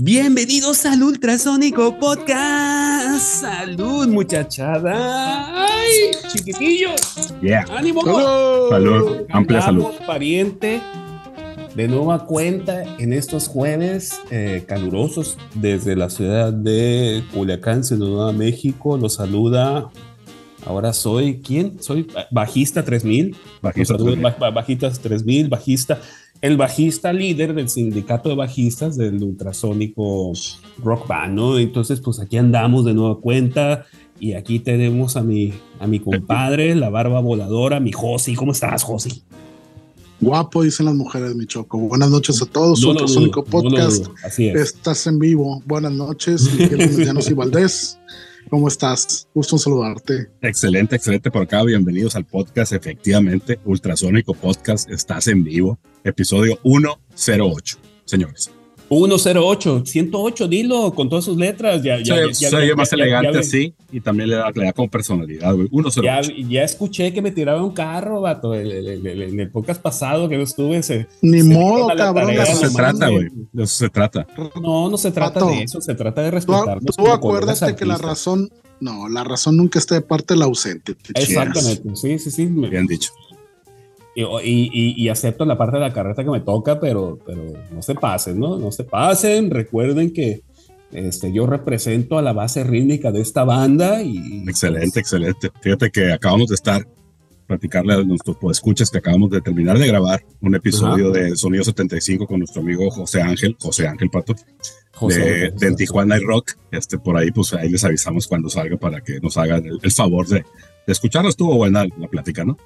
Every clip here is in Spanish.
Bienvenidos al Ultrasónico Podcast. Salud, muchachada. Ay, chiquitillos. Yeah. Ánimo. Salud. Salud. Amplia salud. Pariente. De nueva cuenta en estos jueves eh, calurosos desde la ciudad de Culiacán, Sinaloa, México. Los saluda. Ahora soy, ¿quién? Soy bajista 3000. Bajista Los saluda 3000. ba- ba- Bajistas 3000, bajista. El bajista líder del sindicato de bajistas del ultrasónico rock band, ¿no? Entonces, pues aquí andamos de nueva cuenta y aquí tenemos a mi, a mi compadre, la barba voladora, mi Josi. ¿Cómo estás, Josi? Guapo, dicen las mujeres, mi choco. Buenas noches a todos. No Ultrasónico dudo, Podcast. Así es. Estás en vivo. Buenas noches, Miguel Valdés. ¿Cómo estás? Gusto saludarte. Excelente, excelente por acá. Bienvenidos al podcast. Efectivamente, Ultrasónico Podcast, estás en vivo. Episodio 108, señores. 108, 108, dilo con todas sus letras. Ya, ya, se ya- se ya- oye más ya- ya- elegante ya- así y también le da, le da como personalidad, güey. Ya, 108. ya escuché que me tiraba un carro, vato. el- el- el- el- En el podcast pasado que yo estuve, se, Ni se modo, cabrón. de eso se trata, güey. De eso se trata. No, no se trata Vato, de eso, se trata de Tú, respetarnos. tú colegas acuérdate que la razón, no, la razón nunca está de parte del ausente. Exactamente, sí, sí, sí. me- Bien dicho. Y, y- y- acepto la parte de la carreta que me toca, pero, pero no se pasen, ¿no? No se pasen. Recuerden que este, yo represento a la base rítmica de esta banda y... Excelente, excelente. Fíjate que acabamos de estar, platicarle a nuestros escuchas que acabamos de terminar de grabar un episodio de Sonido 75 con nuestro amigo José Ángel, José Ángel Pato, José, de, José, de José. Tijuana y Rock. Este, por ahí, pues ahí les avisamos cuando salga para que nos hagan el, el favor de, de escucharlo. Estuvo buena la plática, ¿no?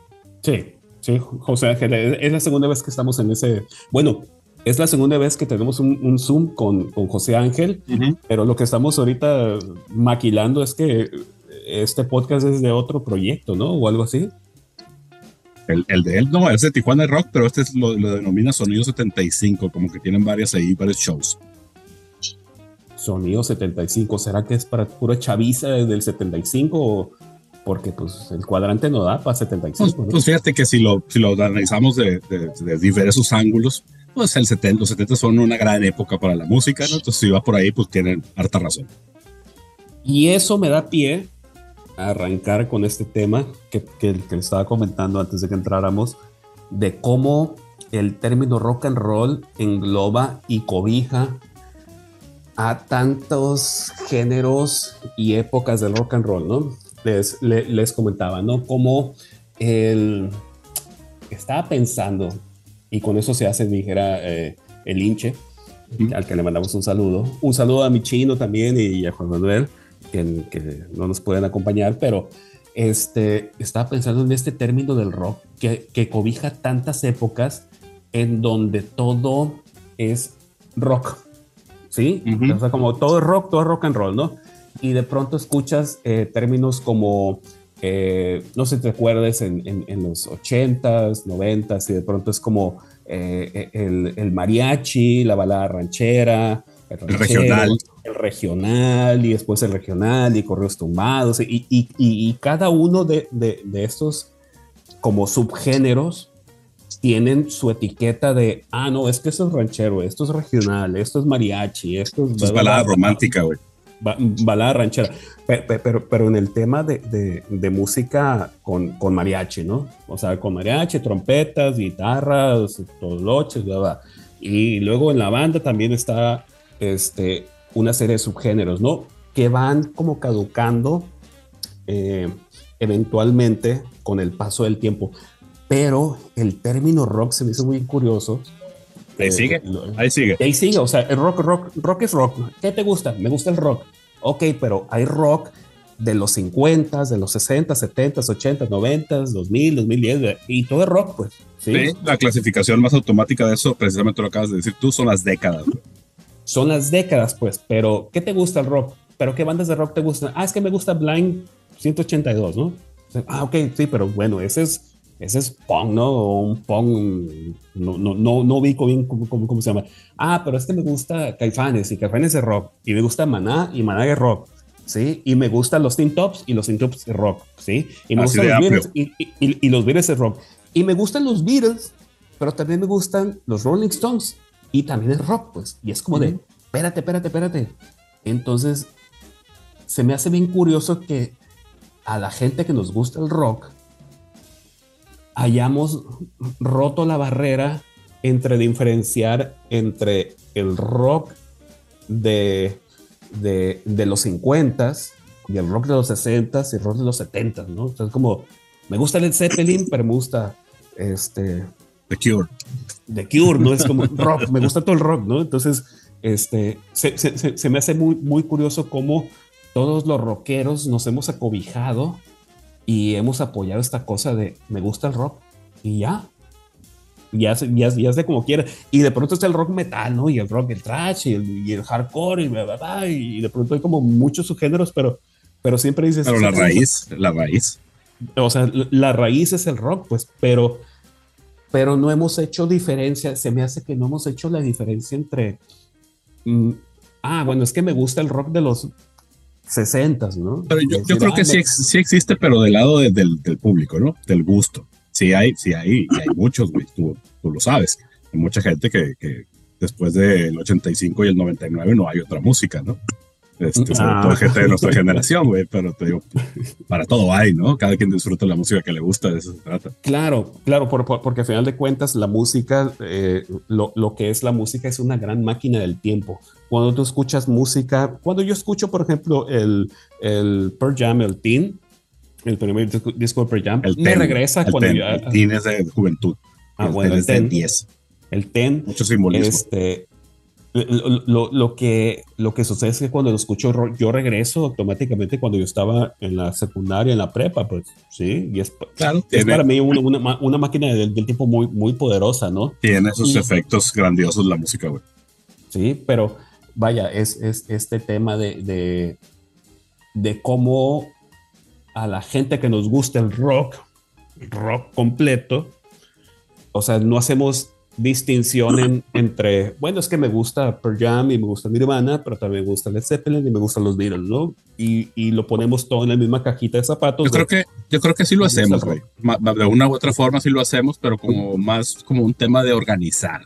Sí, sí, José Ángel, es la segunda vez que estamos en ese... Bueno, es la segunda vez que tenemos un, un Zoom con, con José Ángel, pero lo que estamos ahorita maquilando es que este podcast es de otro proyecto, ¿no? O algo así. El, el de él, no, es de Tijuana Rock, pero este es lo, lo denomina Sonido 75, como que tienen varias ahí, varios shows. Sonido 75, ¿será que es para pura chaviza desde el 75? O porque pues el cuadrante no da para Pues, 75, ¿no? pues fíjate que si lo, si lo analizamos de, de- de diversos ángulos, pues el 70, los 70 son una gran época para la música, ¿no? Entonces si va por ahí, pues tienen harta razón. Y eso me da pie a arrancar con este tema que, que, que le estaba comentando antes de que entráramos, de cómo el término rock and roll engloba y cobija a tantos géneros y épocas del rock and roll, ¿no? Les, le- les comentaba, ¿no? Como el... Estaba pensando, y con eso se hace, dijera, eh, el hinche, Ujú. al que le mandamos un saludo. Un saludo a mi chino también y a Juan Manuel, que, que no nos pueden acompañar, pero este, estaba pensando en este término del rock que, que cobija tantas épocas en donde todo es rock, ¿sí? Ujú. O sea, como todo es rock, todo es rock and roll, ¿no? Y de pronto escuchas eh, términos como, eh, no sé si te acuerdes, en, en- en los 80s, 90s, y de pronto es como eh, el, el mariachi, la balada ranchera, el, ranchero, regional. el regional, y después el regional, y correos tumbados, y, y- y- y cada uno de, de- de estos como subgéneros tienen su etiqueta de, ah, no, es que esto es ranchero, esto es regional, esto es mariachi, esto es, Esto es balada romántica, güey. Ba- balada ranchera. Pe- pe- Pero, pero, en el tema de, de- de música con, con mariachi, ¿no? O sea, con mariachi, trompetas, guitarras, toloches, bla, bla. Y luego en la banda también está este, una serie de subgéneros, ¿no? Que van como caducando eh, eventualmente con el paso del tiempo. Pero el término rock se me hizo muy curioso. Ahí Eh, sigue, ahí sigue. ahí sigue, o sea, el rock, rock, rock es rock. ¿Qué te gusta? Me gusta el rock. Ok, pero hay rock de los 50, de los 60, 70, 80, 90, 2000, 2010, y todo es rock, pues. ¿sí? Sí, la clasificación más automática de eso, precisamente lo acabas de decir tú, son las décadas. Son las décadas, pues, pero ¿qué te gusta el rock? ¿Pero qué bandas de rock te gustan? Ah, es que me gusta Blind 182, ¿no? Ah, ok, sí, pero bueno, ese es, ese es punk, ¿no? O un punk, no, no, no, no ubico bien cómo, cómo, cómo se llama. Ah, pero es que me gusta Caifanes y Caifanes es rock. Y me gusta Maná y Maná es rock. ¿Sí? Y me gustan los Teen Tops y los Teen Tops es rock, ¿sí? Y me Así gustan los. Beatles y, y- y- y los Beatles es rock. Y me gustan los Beatles, pero también me gustan los Rolling Stones y también es rock, pues. Y es como de, espérate, espérate, espérate. Entonces, se me hace bien curioso que a la gente que nos gusta el rock hayamos roto la barrera entre diferenciar entre el rock de, de, los 50s y el rock de los 60s y el rock de los 70s, ¿no? O sea, es como, me gusta el Zeppelin, pero me gusta este... The Cure. The Cure, ¿no? Es como rock, me gusta todo el rock, ¿no? Entonces, este, se, se, se me hace muy, muy curioso cómo todos los rockeros nos hemos acobijado y hemos apoyado esta cosa de me gusta el rock y ya. Ya, ya, ya es de como quiera. Y de pronto está el rock metal, ¿no? Y el rock, el trash, y el, y el hardcore, y, bla, bla, bla, y de pronto hay como muchos subgéneros, pero, pero siempre dices. Pero la raíz, la raíz. O sea, la raíz es el rock, pues, pero, pero no hemos hecho diferencia. Se me hace que no hemos hecho la diferencia entre. Mm, ah, bueno, es que me gusta el rock de los 60, ¿no? Pero yo, yo creo que sí, sí, existe, pero del lado del, del, público, ¿no? Del gusto. Sí hay, sí hay, y hay muchos, güey, tú, tú, lo sabes. Hay mucha gente que, que después del 85 y el 99 no hay otra música, ¿no? Este, sobre todo ah. gente de nuestra generación, güey, pero te digo, para todo hay, ¿no? Cada quien disfruta la música que le gusta, de eso se trata. Claro, claro, porque al final de cuentas la música, eh, lo, lo, que es la música es una gran máquina del tiempo. Cuando tú escuchas música, cuando yo escucho, por ejemplo, el, el Pearl Jam, el Teen, el primer disco de Pearl Jam, el me regresa el cuando ten, el Teen es de juventud. Ah, el bueno, el Ten. 10. El Ten. Mucho simbolismo. Este, lo, lo, que, lo que sucede es que cuando lo escucho yo regreso automáticamente cuando yo estaba en la secundaria, en la prepa, pues sí, y es, claro, es para mí una, una, una máquina del, del, tiempo muy, muy poderosa, ¿no? Tiene esos y, efectos grandiosos la música, güey. Sí, pero vaya, es, es este tema de, de, de cómo a la gente que nos gusta el rock, rock completo, o sea, no hacemos distinción entre, bueno, es que me gusta Pearl Jam y me gusta Nirvana, pero también me gusta Led Zeppelin y me gustan los Beatles, ¿no? Y, y lo ponemos todo en la misma cajita de zapatos. Yo creo que, yo creo que sí lo hacemos, güey. De una u otra forma sí lo hacemos, pero como más como un tema de organizar,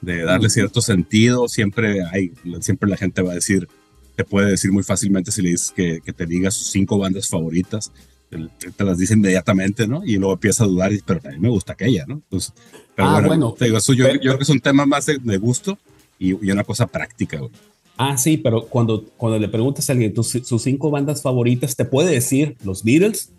de darle cierto sentido. Siempre hay, siempre la gente va a decir, te puede decir muy fácilmente si le dices que, que te diga sus cinco bandas favoritas te las dice inmediatamente, ¿no? Y luego empieza a dudar, y, pero a mí me gusta aquella, ¿no? Entonces, pero ah, bueno, bueno te digo, eso yo, yo, creo que es un tema más de, de gusto y, y, una cosa práctica, güey. Ah, sí, pero cuando, cuando le preguntas a alguien tus, sus cinco bandas favoritas, te puede decir los Beatles,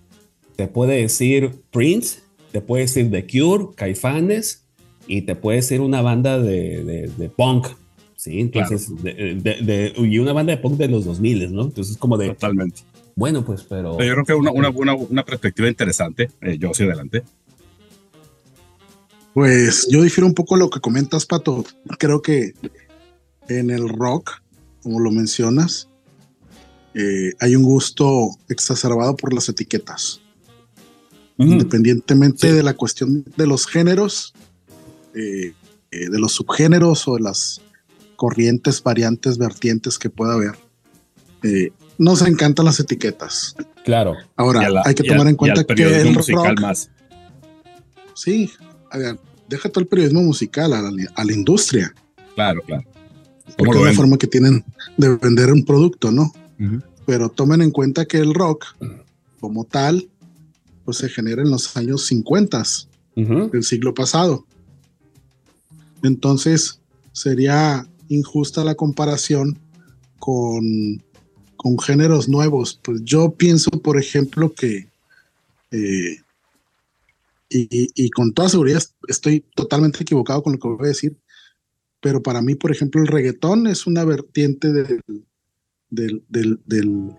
te puede decir Prince, te puede decir The Cure, Caifanes, y te puede decir una banda de, de, de punk, ¿sí? Entonces, claro. de, y una banda de punk de los 2000, ¿no? Entonces, como de... Totalmente. Bueno, pues, pero. Yo creo que una, una, una, una perspectiva interesante. Eh, yo hacia adelante. Pues yo difiero un poco lo que comentas, Pato. Creo que en el rock, como lo mencionas, eh, hay un gusto exacerbado por las etiquetas. Mm. Independientemente sí. de la cuestión de los géneros, eh, de los subgéneros o de las corrientes, variantes, vertientes que pueda haber. Eh, nos encantan las etiquetas. Claro. Ahora, la, hay que tomar en cuenta que el rock, más. Sí, deja todo el periodismo musical a la, a la industria. Claro, claro. Porque es la forma que tienen de vender un producto, ¿no? Uh -huh. Pero tomen en cuenta que el rock, como tal, pues se genera en los años 50 uh -huh. del siglo pasado. Entonces, sería injusta la comparación con con géneros nuevos. Pues yo pienso, por ejemplo, que, eh, y, y, con toda seguridad estoy totalmente equivocado con lo que voy a decir, pero para mí, por ejemplo, el reggaetón es una vertiente del, del, del, del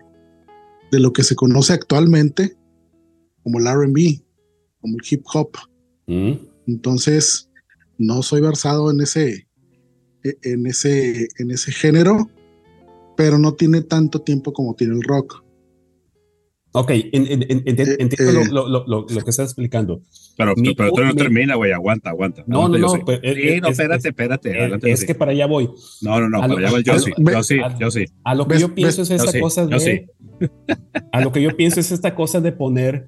de lo que se conoce actualmente como el RB, como el hip hop. Mm. Entonces, no soy versado en ese, en ese, en ese género, pero no tiene tanto tiempo como tiene el rock. Ok, en, en, en, entiendo eh, lo, lo, lo, lo, que estás explicando. Pero, mi, pero, pero no mi, termina, güey, aguanta, aguanta. No, no, no. Sí, es, no, espérate, espérate. Es, adelante, es que para allá voy. No, no, no, para allá voy yo, sí, yo sí, yo sí. A lo que yo pienso es esta cosa de... Sí. A lo que yo pienso es esta cosa de poner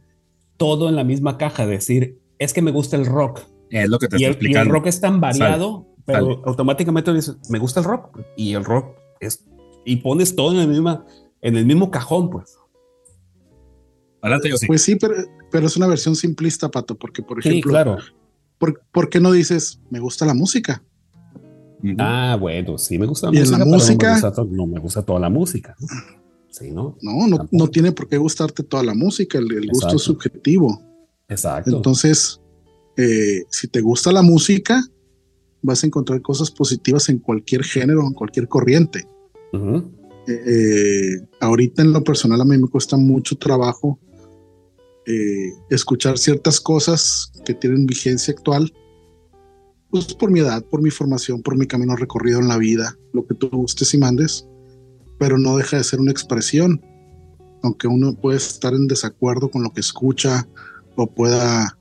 todo en la misma caja, decir, es que me gusta el rock. Es lo que te y estoy el, explicando. Y el rock es tan variado pero automáticamente dices, me gusta el rock y el rock es, y pones todo en el, misma, en el mismo cajón, pues. Adelante, yo sí. Pues sí, pero, pero, es una versión simplista, Pato, porque por ejemplo, sí, claro. ¿por, ¿por, qué no dices, me gusta la música? Ah, bueno, sí me gusta la ¿Y música. En la música no, me gusta, toda la música. Sí, ¿no? No, no, no, tiene por qué gustarte toda la música, el, el gusto es subjetivo. Exacto. Entonces, eh, si te gusta la música, vas a encontrar cosas positivas en cualquier género, en cualquier corriente. Eh, eh, ahorita en lo personal a mí me cuesta mucho trabajo escuchar ciertas cosas que tienen vigencia actual, pues por mi edad, por mi formación, por mi camino recorrido en la vida, lo que tú gustes y mandes, pero no deja de ser una expresión, aunque uno puede estar en desacuerdo con lo que escucha o pueda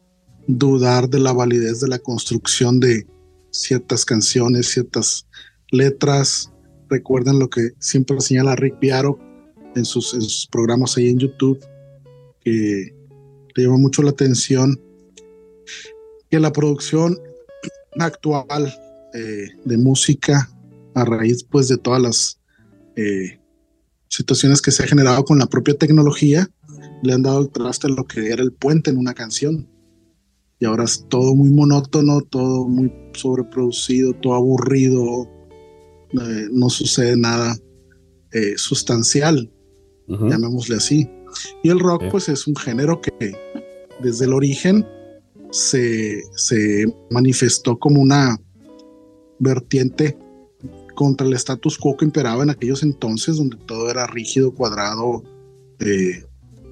dudar de la validez de la construcción de ciertas canciones, ciertas letras. Recuerden lo que siempre señala Rick Piaro en sus, programas ahí en YouTube, que le llama mucho la atención que la producción actual eh, de música a raíz pues de todas las eh, situaciones que se ha generado con la propia tecnología le han dado el traste a lo que era el puente en una canción. Y ahora es todo muy monótono, todo muy sobreproducido, todo aburrido, eh, no sucede nada sustancial, llamémosle así. Y el rock pues es un género que desde el origen se, se manifestó como una vertiente contra el status quo que imperaba en aquellos entonces, donde todo era rígido, cuadrado, eh,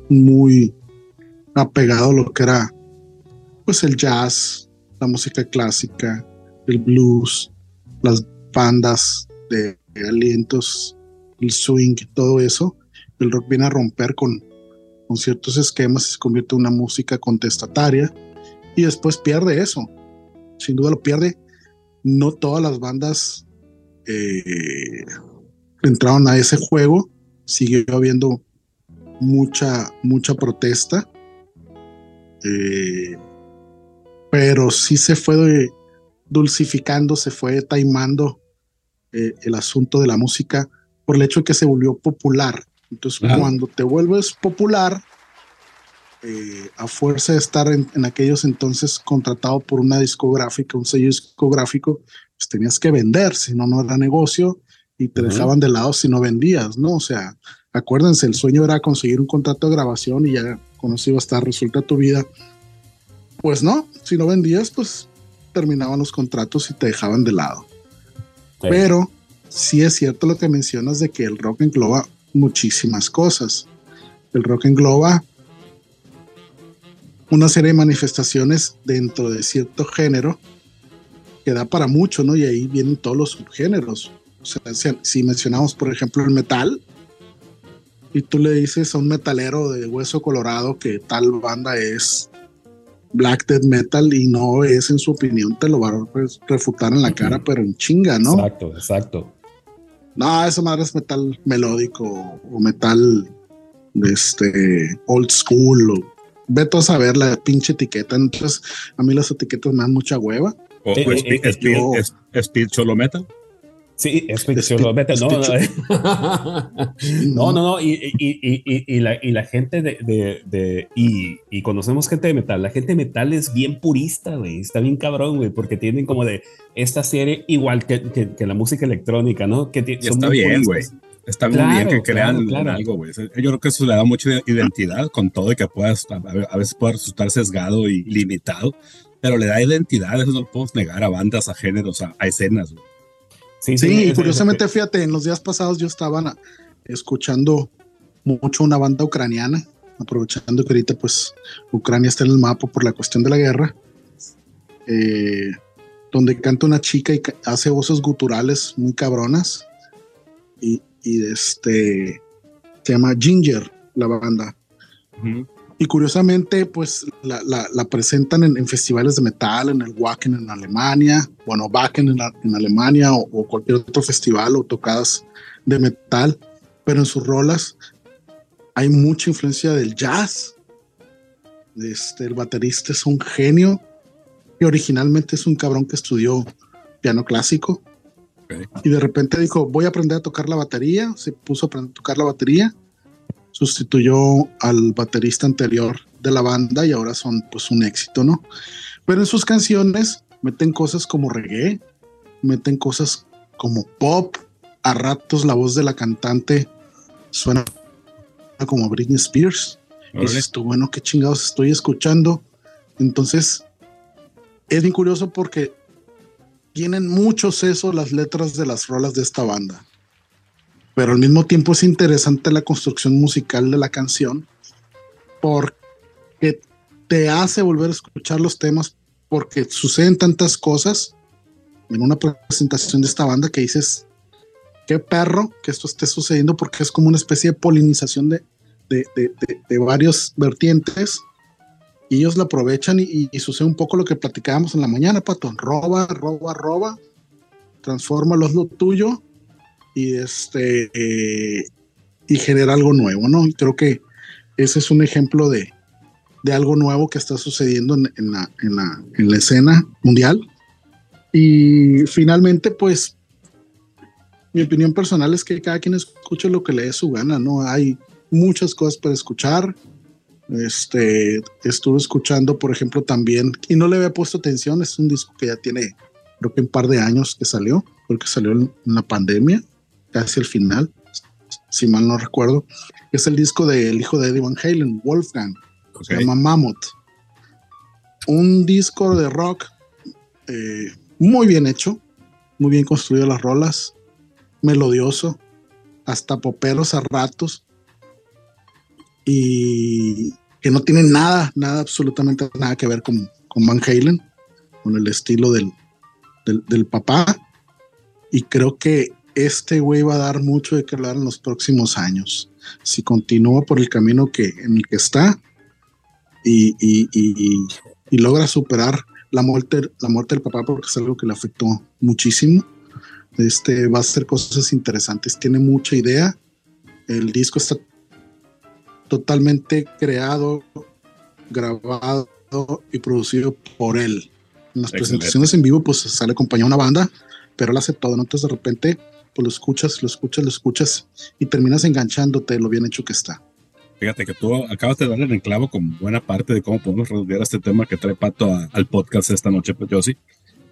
muy apegado a lo que era pues el jazz, la música clásica, el blues, las bandas de alientos, el swing, todo eso, el rock viene a romper con, con ciertos esquemas se convierte en una música contestataria y después pierde eso. Sin duda lo pierde. No todas las bandas eh, entraron a ese juego. Siguió habiendo mucha, mucha protesta. Eh, pero sí se fue dulcificando, se fue taimando eh, el asunto de la música por el hecho de que se volvió popular. Entonces, cuando te vuelves popular, eh, a fuerza de estar en, aquellos entonces contratado por una discográfica, un sello discográfico, pues tenías que vender, si no, no era negocio y te dejaban de lado si no vendías, ¿no? O sea, acuérdense, el sueño era conseguir un contrato de grabación y ya con eso iba a estar resuelta tu vida pues no, si no vendías, pues terminaban los contratos y te dejaban de lado. Pero sí es cierto lo que mencionas de que el rock engloba muchísimas cosas. El rock engloba una serie de manifestaciones dentro de cierto género que da para mucho, ¿no? Y ahí vienen todos los subgéneros. O sea, si, mencionamos, por ejemplo, el metal, y tú le dices a un metalero de hueso colorado que tal banda es black death metal y no es en su opinión, te lo va a refutar en la cara, pero en chinga, ¿no? Exacto, exacto. No, esa madre es metal melódico o metal de este old school o vete a saber la pinche etiqueta. Entonces, a mí las etiquetas me dan mucha hueva. ¿O, eh, speed, cholo metal? Sí, es no, no, no, no, y, y, y, la, y la gente de, de, y, conocemos gente de metal, la gente de metal es bien purista, güey, está bien cabrón, güey, porque tienen como de esta serie igual que, que, la música electrónica, ¿no? Que está bien, güey. Está muy bien que crean algo, güey. Yo creo que eso le da mucha identidad con todo y que puedas, a veces puede resultar sesgado y limitado, pero le da identidad, eso no lo podemos negar a bandas, a géneros, a, a escenas, güey. Sí, y curiosamente, fíjate, en los días pasados yo estaba escuchando mucho una banda ucraniana, aprovechando que ahorita pues Ucrania está en el mapa por la cuestión de la guerra, eh, donde canta una chica y hace voces guturales muy cabronas y, este se llama Ginger la banda. Y curiosamente, pues la, la, presentan en, festivales de metal, en el Wacken en Alemania, bueno, Wacken en, en Alemania o, cualquier otro festival o tocadas de metal, pero en sus rolas hay mucha influencia del jazz. Este, el baterista es un genio y originalmente es un cabrón que estudió piano clásico. Y de repente dijo, voy a aprender a tocar la batería. Se puso a aprender a tocar la batería. Sustituyó al baterista anterior de la banda y ahora son pues un éxito, ¿no? Pero en sus canciones meten cosas como reggae, meten cosas como pop. A ratos la voz de la cantante suena como Britney Spears. Y dices tú, bueno, qué chingados estoy escuchando. Entonces, es bien curioso porque tienen mucho seso las letras de las rolas de esta banda. Pero al mismo tiempo es interesante la construcción musical de la canción porque te hace volver a escuchar los temas porque suceden tantas cosas en una presentación de esta banda que dices, qué perro que esto esté sucediendo porque es como una especie de polinización de, de, de, de varios vertientes y ellos la aprovechan y, sucede un poco lo que platicábamos en la mañana, Pato. Roba, roba, roba, transforma lo tuyo y este eh, y genera algo nuevo, ¿no? Y creo que ese es un ejemplo de, de algo nuevo que está sucediendo en, en, la, en, la, en la escena mundial. Y finalmente, pues, mi opinión personal es que cada quien escuche lo que le dé su gana, ¿no? Hay muchas cosas para escuchar este, estuve escuchando, por ejemplo, también, y no le había puesto atención, es un disco que ya tiene, creo que un par de años que salió, porque salió en, la pandemia, casi al final, si mal no recuerdo. Es el disco del hijo de Eddie Van Halen, Wolfgang, se llama Mammoth. Un disco de rock eh, muy bien hecho, muy bien construido las rolas, melodioso, hasta poperos a ratos y que no tiene nada, nada, absolutamente nada que ver con, con Van Halen, con el estilo del, del, papá. Y creo que este güey va a dar mucho de que hablar en los próximos años. Si continúa por el camino que, en el que está y, y, y, y logra superar la muerte, la muerte del papá, porque es algo que le afectó muchísimo. Este va a hacer cosas interesantes, tiene mucha idea. El disco está totalmente creado, grabado y producido por él. En las presentaciones en vivo, pues sale acompañado una banda, pero él hace todo, ¿no? Entonces de repente, pues lo escuchas, lo escuchas, lo escuchas y terminas enganchándote lo bien hecho que está. Fíjate que tú acabas de darle el enclavo con buena parte de cómo podemos resolver este tema que trae Pato al podcast esta noche, pues yo sí.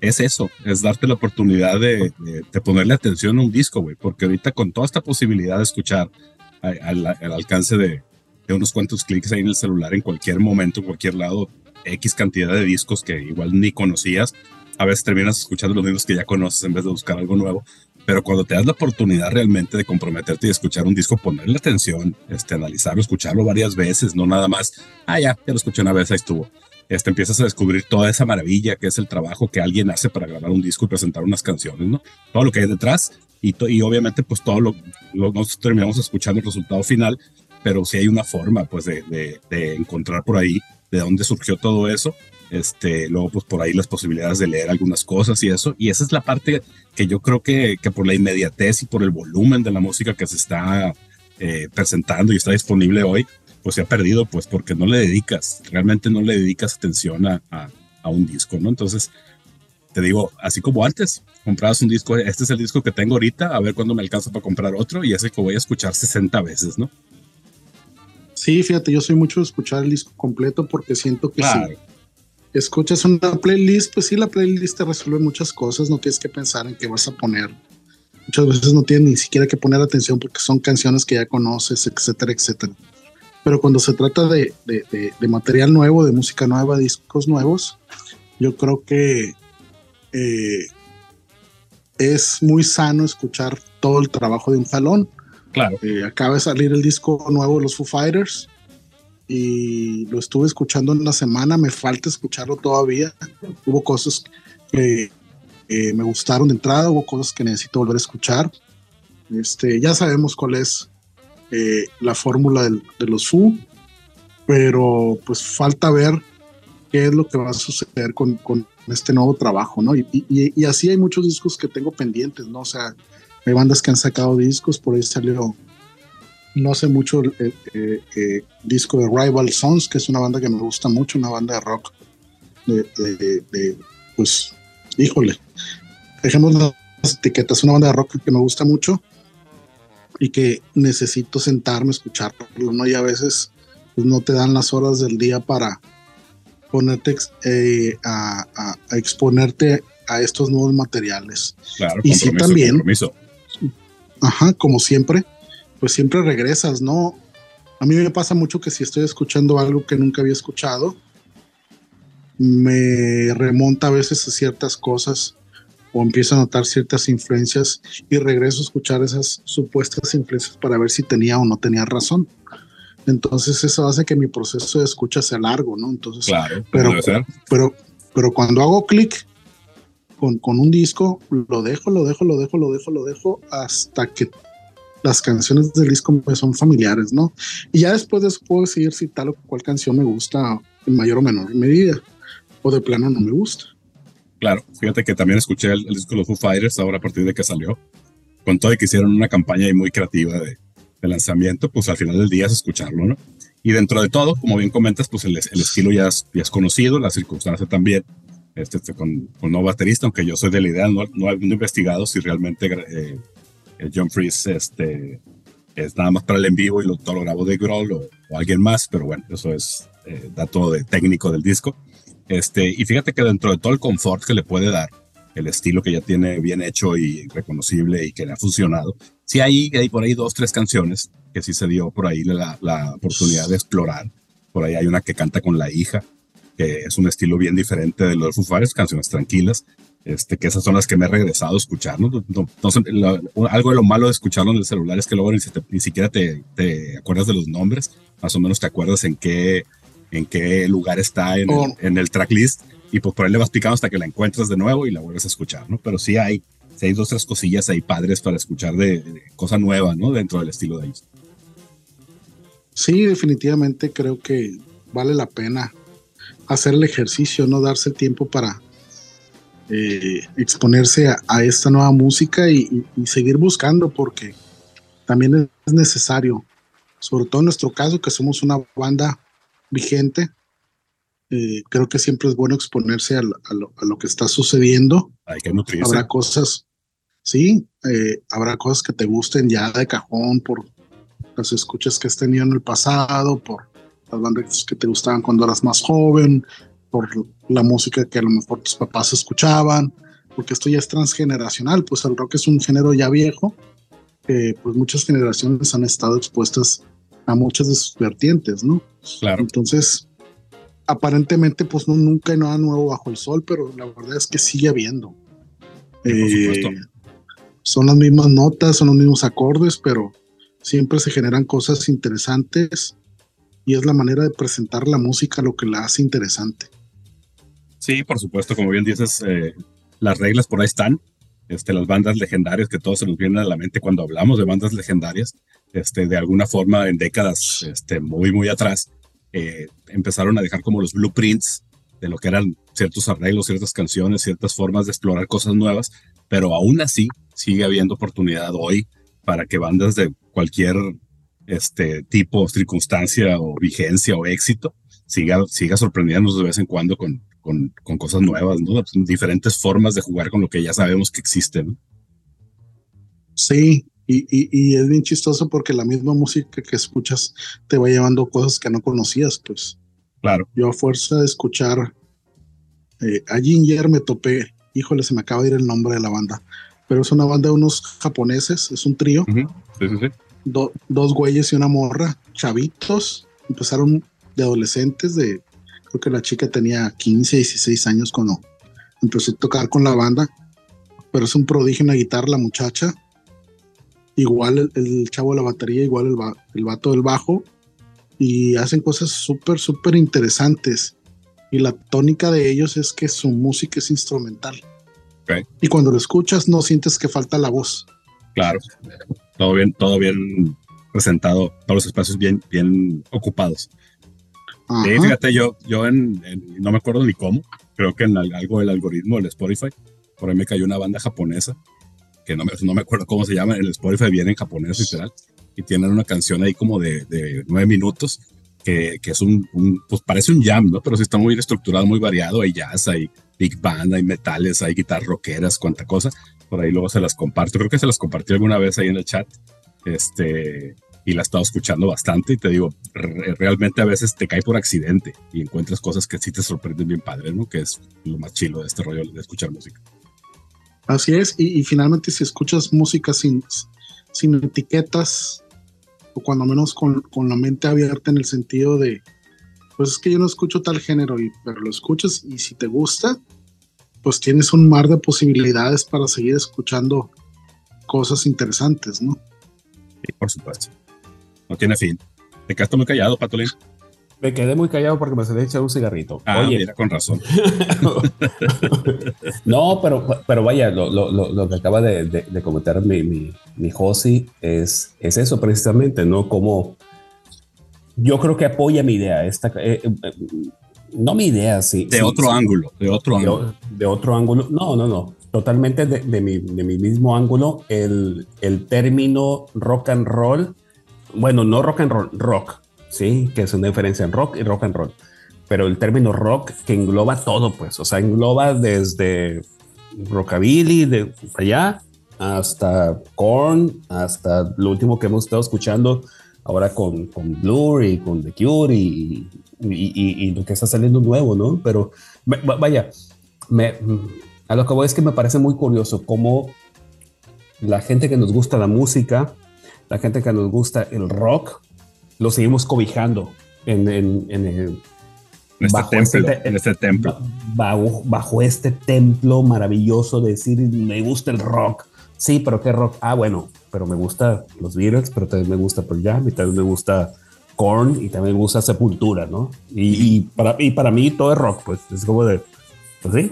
Es eso, es darte la oportunidad de, de, ponerle atención a un disco, güey, porque ahorita con toda esta posibilidad de escuchar al alcance de, de unos cuantos clics ahí en el celular en cualquier momento, en cualquier lado, X cantidad de discos que igual ni conocías. A veces terminas escuchando los mismos que ya conoces en vez de buscar algo nuevo. Pero cuando te das la oportunidad realmente de comprometerte y escuchar un disco, ponerle atención, este, analizarlo, escucharlo varias veces, no nada más, ah, ya, ya lo escuché una vez, ahí estuvo. Este, empiezas a descubrir toda esa maravilla que es el trabajo que alguien hace para grabar un disco y presentar unas canciones, ¿no? Todo lo que hay detrás y, y obviamente pues todo lo, lo, terminamos escuchando el resultado final, pero sí hay una forma pues de, de, encontrar por ahí de dónde surgió todo eso. Este, luego pues por ahí las posibilidades de leer algunas cosas y eso. Y esa es la parte que yo creo que, que por la inmediatez y por el volumen de la música que se está eh, presentando y está disponible hoy, pues se ha perdido pues porque no le dedicas, realmente no le dedicas atención a, a, a un disco, ¿no? Entonces, te digo, así como antes, comprabas un disco, este es el disco que tengo ahorita, a ver cuándo me alcanza para comprar otro y ese que voy a escuchar 60 veces, ¿no? Sí, fíjate, yo soy mucho de escuchar el disco completo porque siento que si escuchas una playlist, pues sí, la playlist te resuelve muchas cosas, no tienes que pensar en qué vas a poner. Muchas veces no tienes ni siquiera que poner atención porque son canciones que ya conoces, etcétera, etcétera. Pero cuando se trata de, material nuevo, de música nueva, discos nuevos, yo creo que eh, es muy sano escuchar todo el trabajo de un jalón Claro. Eh, acaba de salir el disco nuevo de los Foo Fighters y lo estuve escuchando en una semana, me falta escucharlo todavía. Hubo cosas que me gustaron de entrada, hubo cosas que necesito volver a escuchar. Este, ya sabemos cuál es eh, la fórmula de los Foo, pero pues falta ver qué es lo que va a suceder con, con este nuevo trabajo, ¿no? Y, y, y, así hay muchos discos que tengo pendientes, ¿no? O sea, hay bandas que han sacado discos, por ahí salió, no sé mucho, el, disco de Rival Sons, que es una banda que me gusta mucho, una banda de rock, de, pues, híjole, dejemos las etiquetas, una banda de rock que me gusta mucho y que necesito sentarme a escucharlo, ¿no? Y a veces pues, no te dan las horas del día para ponerte eh, a, exponerte a estos nuevos materiales. Claro, y sí también, ajá, como siempre, pues siempre regresas, ¿no? A mí me pasa mucho que si estoy escuchando algo que nunca había escuchado, me remonta a veces a ciertas cosas o empiezo a notar ciertas influencias y regreso a escuchar esas supuestas influencias para ver si tenía o no tenía razón. Entonces eso hace que mi proceso de escucha sea largo, ¿no? Entonces, claro, pero, pero, pero cuando hago clic con, con un disco, lo dejo, lo dejo, lo dejo, lo dejo, lo dejo hasta que las canciones del disco me son familiares, ¿no? Y ya después de eso puedo decidir si tal o cual canción me gusta en mayor o menor medida, o de plano no me gusta. Claro, fíjate que también escuché el, disco de los Foo Fighters ahora a partir de que salió, con todo y que hicieron una campaña ahí muy creativa de, lanzamiento, pues al final del día es escucharlo, ¿no? Y dentro de todo, como bien comentas, pues el, estilo ya es, ya es, conocido, la circunstancia también, este, este con, con no baterista, aunque yo soy de la idea, no, no, he investigado si realmente eh, John Freeze este, es nada más para el en vivo y lo, todo lo grabó de Grohl o, alguien más, pero bueno, eso es eh, dato de técnico del disco. Este, y fíjate que dentro de todo el confort que le puede dar, el estilo que ya tiene bien hecho y reconocible y que le ha funcionado, sí hay, hay por ahí dos, tres canciones que sí se dio por ahí la, la oportunidad de explorar. Por ahí hay una que canta con la hija, que es un estilo bien diferente de los Foo canciones tranquilas, este, que esas son las que me he regresado a escuchar, ¿no? Algo de lo malo de escucharlo en el celular es que luego ni, siquiera te, te, acuerdas de los nombres, más o menos te acuerdas en qué en qué lugar está en, el, oh. en el tracklist y pues por ahí le vas picando hasta que la encuentras de nuevo y la vuelves a escuchar, ¿no? Pero sí hay, sí hay dos, tres cosillas ahí padres para escuchar de, de cosa nueva, ¿no? Dentro del estilo de ellos. Sí, definitivamente creo que vale la pena hacer el ejercicio, no darse tiempo para eh, exponerse a, esta nueva música y, y, seguir buscando porque también es necesario, sobre todo en nuestro caso que somos una banda vigente. Eh, creo que siempre es bueno exponerse a, lo, que está sucediendo. Hay que nutrirse. Habrá cosas, sí, eh, habrá cosas que te gusten ya de cajón por las escuchas que has tenido en el pasado, por las bandas que te gustaban cuando eras más joven, por la música que a lo mejor tus papás escuchaban, porque esto ya es transgeneracional, pues el rock es un género ya viejo, que pues muchas generaciones han estado expuestas a muchas de sus vertientes, ¿no? Claro. Entonces, aparentemente, pues no, nunca hay nada nuevo bajo el sol, pero la verdad es que sigue habiendo. Eh, son las mismas notas, son los mismos acordes, pero siempre se generan cosas interesantes y es la manera de presentar la música lo que la hace interesante. Sí, por supuesto, como bien dices, eh, las reglas por ahí están. Este, las bandas legendarias que todos se nos vienen a la mente cuando hablamos de bandas legendarias, este, de alguna forma en décadas este, muy, muy atrás, eh, empezaron a dejar como los blueprints de lo que eran ciertos arreglos, ciertas canciones, ciertas formas de explorar cosas nuevas, pero aún así sigue habiendo oportunidad hoy para que bandas de cualquier este tipo, circunstancia o vigencia o éxito siga, siga sorprendiéndonos de vez en cuando con, con, con cosas nuevas, ¿no? diferentes formas de jugar con lo que ya sabemos que existe, ¿no? Sí, y, es bien chistoso porque la misma música que escuchas te va llevando cosas que no conocías, pues. Claro. Yo a fuerza de escuchar eh, a Ginger me topé, híjole, se me acaba de ir el nombre de la banda, pero es una banda de unos japoneses, es un trío. Sí, sí, sí. dos güeyes y una morra, chavitos, empezaron de adolescentes, de creo que la chica tenía 15, 16 años cuando empezó a tocar con la banda, pero es un prodigio en la guitarra la muchacha igual el, chavo de la batería, igual el, el vato del bajo, y hacen cosas súper, súper interesantes. Y la tónica de ellos es que su música es instrumental. Y cuando lo escuchas no sientes que falta la voz. Claro, todo bien, todo bien presentado, todos los espacios bien, bien ocupados. Fíjate, yo, yo en, no me acuerdo ni cómo, creo que en algo del algoritmo del Spotify, por ahí me cayó una banda japonesa que no me, no me acuerdo cómo se llama, el Spotify viene en japonés literal, y tienen una canción ahí como de, de nueve minutos, que, que es un, pues parece un jam, ¿no? Pero sí está muy estructurado, muy variado, hay jazz, hay big band, hay metales, hay guitarras rockeras, cuánta cosa. Por ahí luego se las comparto. Creo que se las compartí alguna vez ahí en el chat. Este, y la he estado escuchando bastante y te digo, realmente a veces te cae por accidente y encuentras cosas que sí te sorprenden bien padre, ¿no? Que es lo más chilo de este rollo de escuchar música. Así es, y, finalmente si escuchas música sin, sin etiquetas, o cuando menos con, con, la mente abierta en el sentido de, pues es que yo no escucho tal género, y, pero lo escuchas y si te gusta, pues tienes un mar de posibilidades para seguir escuchando cosas interesantes, ¿no? Sí, por supuesto. No tiene fin. Te quedaste muy callado, Patolín. Me quedé muy callado porque me salí a echar un cigarrito. Ah, Oye. mira, con razón. no, pero, pero vaya, lo, lo, lo que acaba de, de, comentar mi, mi, mi Josi es, es eso precisamente, ¿no? Como yo creo que apoya mi idea. Esta, eh, eh, no mi idea, sí. De otro ángulo, de otro ángulo. De, otro ángulo. No, no, no. Totalmente de, de, mi, de mi mismo ángulo. El, el término rock and roll, bueno, no rock and roll, rock ¿sí? Que es una diferencia en rock y rock and roll. Pero el término rock que engloba todo, pues, o sea, engloba desde rockabilly de allá hasta Korn, hasta lo último que hemos estado escuchando ahora con, con Blur y con The Cure y, y, lo que está saliendo nuevo, ¿no? Pero vaya, a lo que voy es que me parece muy curioso cómo la gente que nos gusta la música, la gente que nos gusta el rock, lo seguimos cobijando en, en, en, este, templo, este, en este templo. Bajo, bajo, este templo maravilloso de decir, me gusta el rock. Sí, pero ¿qué rock? Ah, bueno, pero me gusta los Beatles, pero también me gusta Pearl Jam, y también me gusta Korn, y también me gusta Sepultura, ¿no? Y, para, y para mí todo es rock, pues es como de, pues sí,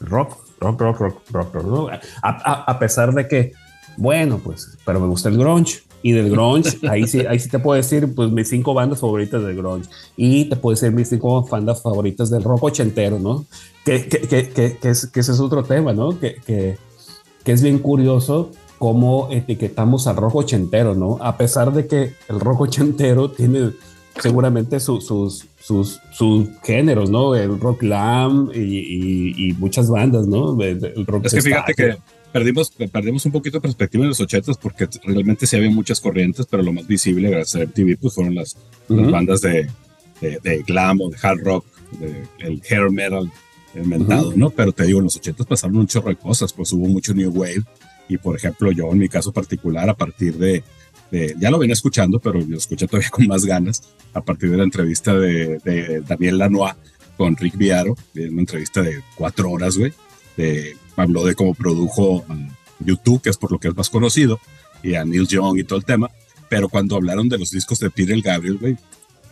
rock, rock, rock, rock, rock, rock, ¿no? a, a pesar de que, bueno, pues, pero me gusta el grunge, y del grunge, ahí sí, ahí sí te puedo decir pues mis cinco bandas favoritas del grunge y te puedo decir mis cinco bandas favoritas del rock ochentero, ¿no? Que, que, que, que, es, ese es otro tema, ¿no? Que, que, que es bien curioso cómo etiquetamos al rock ochentero, ¿no? A pesar de que el rock ochentero tiene seguramente sus, sus, sus, sus géneros, ¿no? El rock glam y, y, muchas bandas, ¿no? El rock es que fíjate que perdimos, perdimos un poquito de perspectiva en los ochentas porque realmente sí había muchas corrientes, pero lo más visible gracias a MTV pues fueron las, bandas de, de, glam o de hard rock, el hair metal inventado, ¿no? Pero te digo, en los ochentas pasaron un chorro de cosas, pues hubo mucho new wave y por ejemplo yo en mi caso particular a partir de, ya lo venía escuchando, pero lo escuché todavía con más ganas a partir de la entrevista de, de Daniel Lanois con Rick Viaro, una entrevista de cuatro horas, güey, de habló de cómo produjo YouTube, que es por lo que es más conocido, y a Neil Young y todo el tema, pero cuando hablaron de los discos de Peter Gabriel, güey,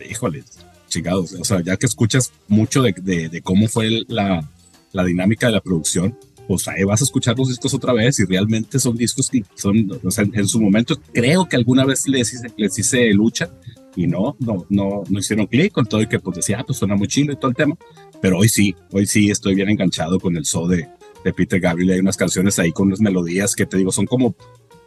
híjole, chingados, o sea, ya que escuchas mucho de, de, cómo fue la, la, dinámica de la producción, pues ahí vas a escuchar los discos otra vez y realmente son discos que son, o sea, en, su momento creo que alguna vez les hice, les hice lucha y no, no, no, no hicieron clic con todo y que pues decía, ah, pues suena muy chido y todo el tema, pero hoy sí, hoy sí estoy bien enganchado con el show de, de Peter Gabriel. Hay unas canciones ahí con unas melodías que te digo, son como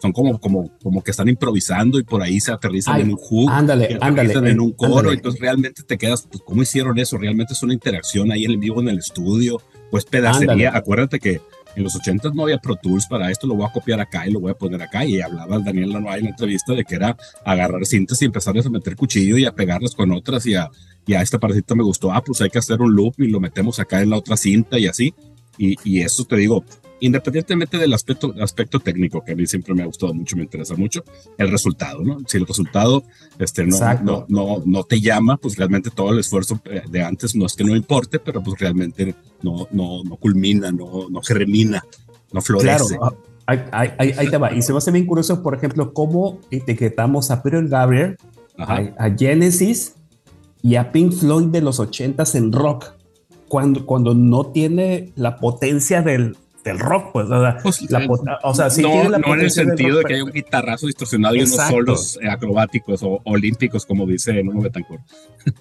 son como, como, como que están improvisando y por ahí se aterrizan en un hook, ándale, ándale, en un coro, entonces realmente te quedas, pues, ¿cómo hicieron eso? Realmente es una interacción ahí en vivo en el estudio, pues pedacería, acuérdate que en los 80 no había Pro Tools para esto, lo voy a copiar acá y lo voy a poner acá, y hablaba Daniel Lanois en la entrevista de que era agarrar cintas y empezarles a meter cuchillo y a pegarlas con otras y a, y a esta parecita me gustó, ah, pues hay que hacer un loop y lo metemos acá en la otra cinta y así, y, eso te digo, independientemente del aspecto, aspecto técnico, que a mí siempre me ha gustado mucho, me interesa mucho, el resultado, ¿no? Si el resultado este, no, no, no, no, te llama, pues realmente todo el esfuerzo eh, de antes no es que no importe, pero pues realmente no, no, no culmina, no, no germina, no florece. Claro, ah, ahí, ahí, te va. Y se me hace bien curioso, por ejemplo, cómo etiquetamos a Peter Gabriel, a, a, Genesis y a Pink Floyd de los ochentas en rock cuando, cuando no tiene la potencia del, del rock, pues, o sea, pues, la, o sea sí no, tiene la no en el sentido de que hay un guitarrazo distorsionado y unos solos acrobáticos o olímpicos, como dice Nuno Betancourt.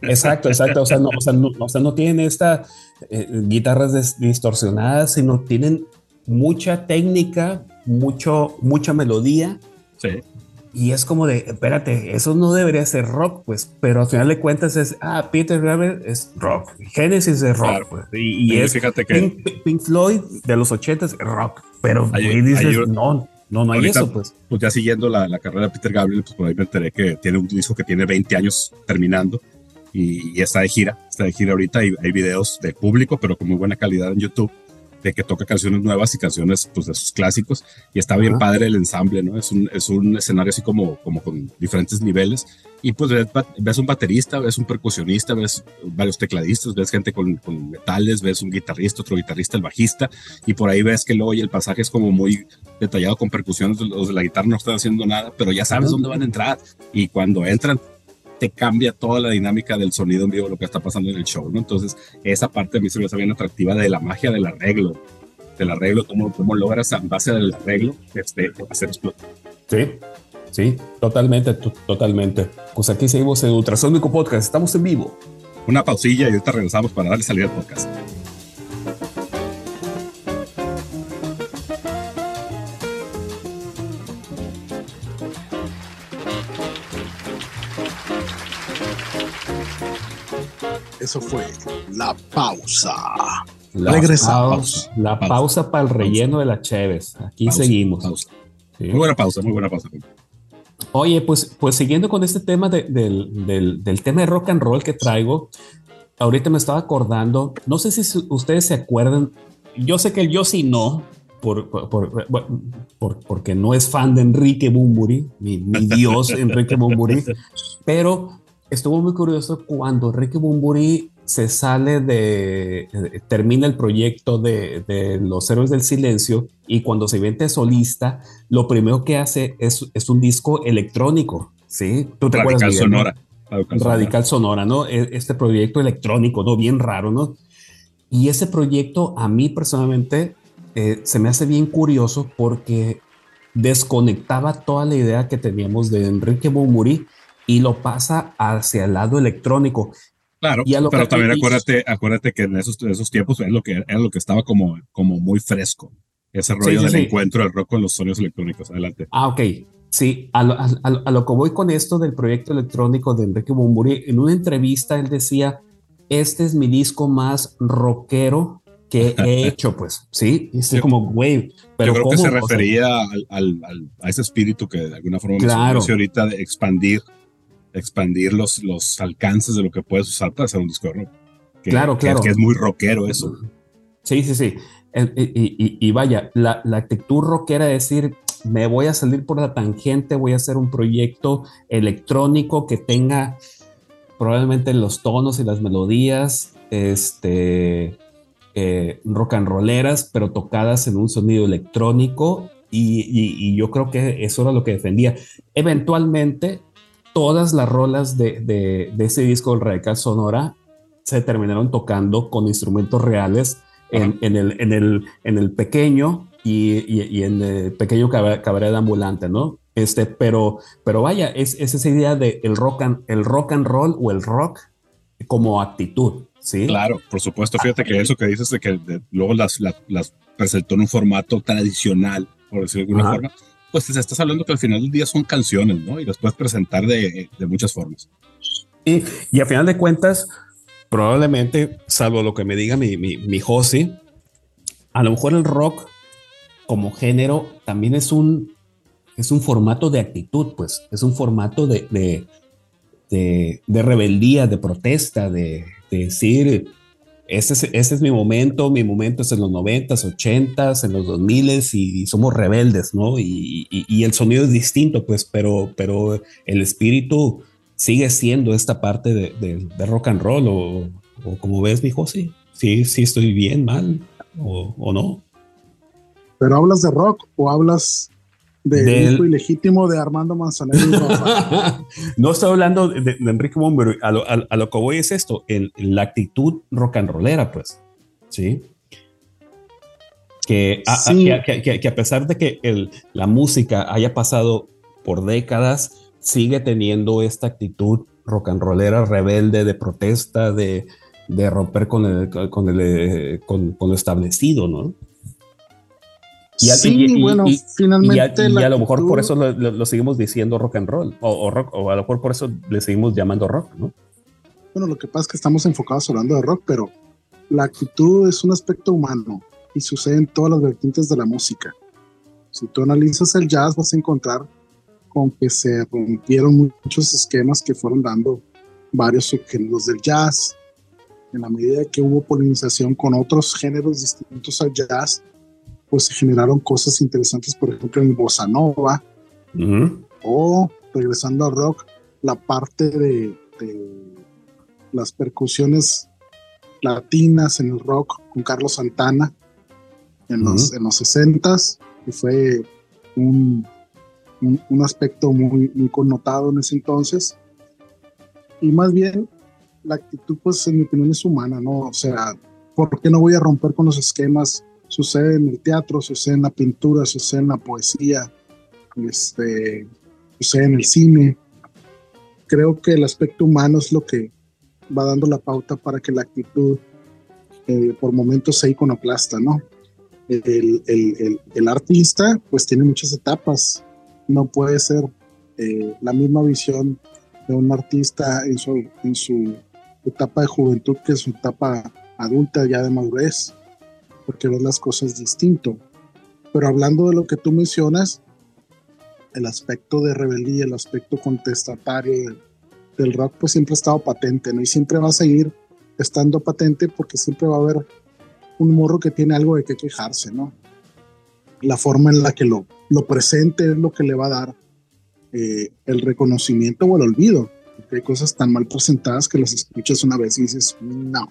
Exacto, exacto, o sea, no, o sea, no, o sea, no tienen esta eh, guitarras distorsionadas, sino tienen mucha técnica, mucho, mucha melodía. Sí y es como de, espérate, eso no debería ser rock, pues, pero al final de cuentas es, ah, Peter Gabriel es rock, Genesis es rock, pues, y, es fíjate que Pink, Floyd de los 80 es rock, pero ahí dices, no, no, no hay eso, pues. Pues ya siguiendo la, la, carrera de Peter Gabriel, pues por ahí me enteré que tiene un disco que tiene 20 años terminando y, está de gira, está de gira ahorita y hay videos de público, pero con muy buena calidad en YouTube de que toca canciones nuevas y canciones pues, de sus clásicos y está bien padre el ensamble, ¿no? Es un, es un escenario así como, como con diferentes niveles y pues ves, un baterista, ves un percusionista, ves varios tecladistas, ves gente con, con, metales, ves un guitarrista, otro guitarrista, el bajista y por ahí ves que luego el pasaje es como muy detallado con percusiones, los de la guitarra no están haciendo nada, pero ya sabes dónde van a entrar y cuando entran te cambia toda la dinámica del sonido en vivo, lo que está pasando en el show, ¿no? Entonces, esa parte a mí se me hace bien atractiva de la magia del arreglo, del arreglo, cómo, cómo logras en base del arreglo este, hacer explotar. Sí, sí, totalmente, totalmente. Pues aquí seguimos en Ultrasónico Podcast, estamos en vivo. Una pausilla y ahorita regresamos para darle salida al podcast. Eso fue la pausa. La Regresamos. la pausa, para el relleno de la Cheves. Aquí seguimos. Muy buena pausa, muy buena pausa. Oye, pues, pues siguiendo con este tema del, del, tema de rock and roll que traigo, ahorita me estaba acordando, no sé si ustedes se acuerdan, yo sé que yo sí no, por, por, porque no es fan de Enrique Bumburi, mi, mi dios Enrique Bumburi, pero estuvo muy curioso cuando Ricky Bumburi se sale de, termina el proyecto de, Los Héroes del Silencio y cuando se vende solista, lo primero que hace es, es un disco electrónico, ¿sí? ¿Tú te Radical Sonora. Radical, Sonora, ¿no? E, este proyecto electrónico, ¿no? Bien raro, ¿no? Y ese proyecto a mí personalmente eh, se me hace bien curioso porque desconectaba toda la idea que teníamos de Enrique Bumburi y lo pasa hacia el lado electrónico. Claro, pero también acuérdate, acuérdate que en esos, esos tiempos era lo que, era lo que estaba como, como muy fresco, ese rollo del encuentro del rock con los sonidos electrónicos. Adelante. Ah, ok. Sí, a lo, a, lo, que voy con esto del proyecto electrónico de Enrique Bumburi, en una entrevista él decía, este es mi disco más rockero que he hecho, pues, sí, y estoy como, güey, pero Yo creo que se refería al, al, a ese espíritu que de alguna forma claro. me ahorita de expandir expandir los, los alcances de lo que puedes usar para hacer un disco de rock. claro, claro. Que es muy rockero eso. Sí, sí, sí. Y, vaya, la, la, actitud rockera es decir, me voy a salir por la tangente, voy a hacer un proyecto electrónico que tenga probablemente los tonos y las melodías este, eh, rock and rolleras, pero tocadas en un sonido electrónico. Y, y, yo creo que eso era lo que defendía. Eventualmente todas las rolas de, de, ese disco del Radical Sonora se terminaron tocando con instrumentos reales en, en, el, en, el, en el pequeño y, y, en el pequeño cabaret ambulante, ¿no? Este, pero, pero vaya, es, es esa idea de el rock, and, el rock and roll o el rock como actitud, ¿sí? Claro, por supuesto. Fíjate que eso que dices de que luego las, las, presentó en un formato tradicional, por decirlo de alguna forma, pues estás hablando que al final del día son canciones, ¿no? Y las puedes presentar de, de muchas formas. Y, y a final de cuentas, probablemente, salvo lo que me diga mi, mi, mi Josi, a lo mejor el rock como género también es un, es un formato de actitud, pues es un formato de, de, de, de rebeldía, de protesta, de decir, ese es, ese es mi momento, mi momento es en los 90s, 80s, en los 2000s y, somos rebeldes, ¿no? Y, y, el sonido es distinto, pues, pero, pero el espíritu sigue siendo esta parte de, de, rock and roll o, o, como ves, mi sí, sí, sí estoy bien, mal o, o no. ¿Pero hablas de rock o hablas de hijo ilegítimo de Armando Manzanero. no estoy hablando de, Enrique Bomber, a lo, a, lo, que voy es esto, el, la actitud rock and rollera, pues, ¿sí? Que a, que, a pesar de que el, la música haya pasado por décadas, sigue teniendo esta actitud rock and rollera rebelde, de protesta, de, de romper con, el, con, el, con, con lo establecido, ¿no? Y, sí, bueno, finalmente. Y a, lo mejor por eso lo, seguimos diciendo rock and roll, o, rock, o a lo mejor por eso le seguimos llamando rock, ¿no? Bueno, lo que pasa es que estamos enfocados hablando de rock, pero la actitud es un aspecto humano y sucede en todas las vertientes de la música. Si tú analizas el jazz, vas a encontrar con que se rompieron muchos esquemas que fueron dando varios subgéneros del jazz. En la medida que hubo polinización con otros géneros distintos al jazz, pues se generaron cosas interesantes, por ejemplo, en bossa nova, o regresando al rock, la parte de, las percusiones latinas en el rock con Carlos Santana en, los, en los 60s, que fue un, un, aspecto muy, muy connotado en ese entonces. Y más bien, la actitud, pues en mi opinión, es humana, ¿no? O sea, ¿por qué no voy a romper con los esquemas sucede en el teatro, sucede en la pintura, sucede en la poesía, este, sucede en el cine. Creo que el aspecto humano es lo que va dando la pauta para que la actitud eh, por momentos sea iconoclasta, ¿no? El, el, el, artista pues tiene muchas etapas, no puede ser eh, la misma visión de un artista en su, en su etapa de juventud que su etapa adulta ya de madurez porque ves las cosas distinto. Pero hablando de lo que tú mencionas, el aspecto de rebeldía, el aspecto contestatario del, rock, pues siempre ha estado patente, ¿no? Y siempre va a seguir estando patente porque siempre va a haber un morro que tiene algo de que quejarse, ¿no? La forma en la que lo, lo presente es lo que le va a dar eh, el reconocimiento o el olvido. Porque hay cosas tan mal presentadas que las escuchas una vez y dices, no,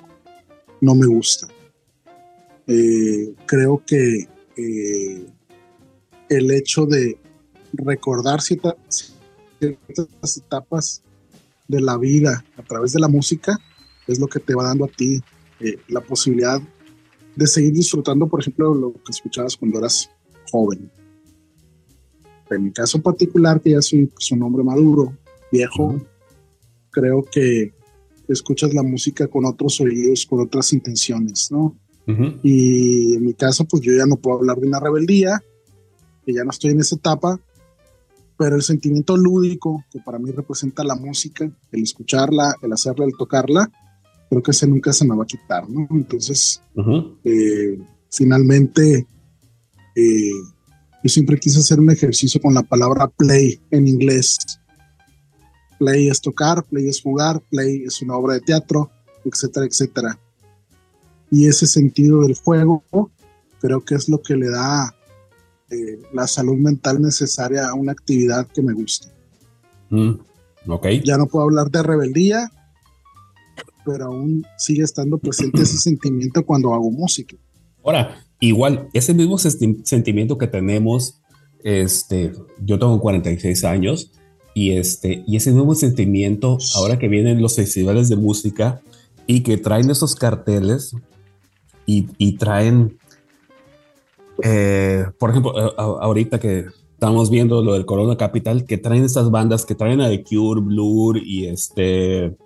no me gusta. Eh, creo que eh, el hecho de recordar ciertas, etapas de la vida a través de la música es lo que te va dando a ti eh, la posibilidad de seguir disfrutando, por ejemplo, lo que escuchabas cuando eras joven. En mi caso particular, que ya soy un hombre maduro, viejo, creo que escuchas la música con otros oídos, con otras intenciones, ¿no? Y en mi caso, pues yo ya no puedo hablar de una rebeldía, que ya no estoy en esa etapa, pero el sentimiento lúdico que para mí representa la música, el escucharla, el hacerla, el tocarla, creo que ese nunca se me va a quitar, ¿no? Entonces, eh, finalmente, eh, yo siempre quise hacer un ejercicio con la palabra play en inglés. Play es tocar, play es jugar, play es una obra de teatro, etcétera, etcétera y ese sentido del juego creo que es lo que le da eh, la salud mental necesaria a una actividad que me gusta. Mm, okay. Ya no puedo hablar de rebeldía, pero aún sigue estando presente ese sentimiento cuando hago música. Ahora, igual, ese mismo sentimiento que tenemos, este, yo tengo 46 años, y, este, y ese mismo sentimiento, ahora que vienen los festivales de música y que traen esos carteles, y, traen, eh, por ejemplo, ahorita que estamos viendo lo del Corona Capital, que traen estas bandas, que traen a The Cure, Blur y este...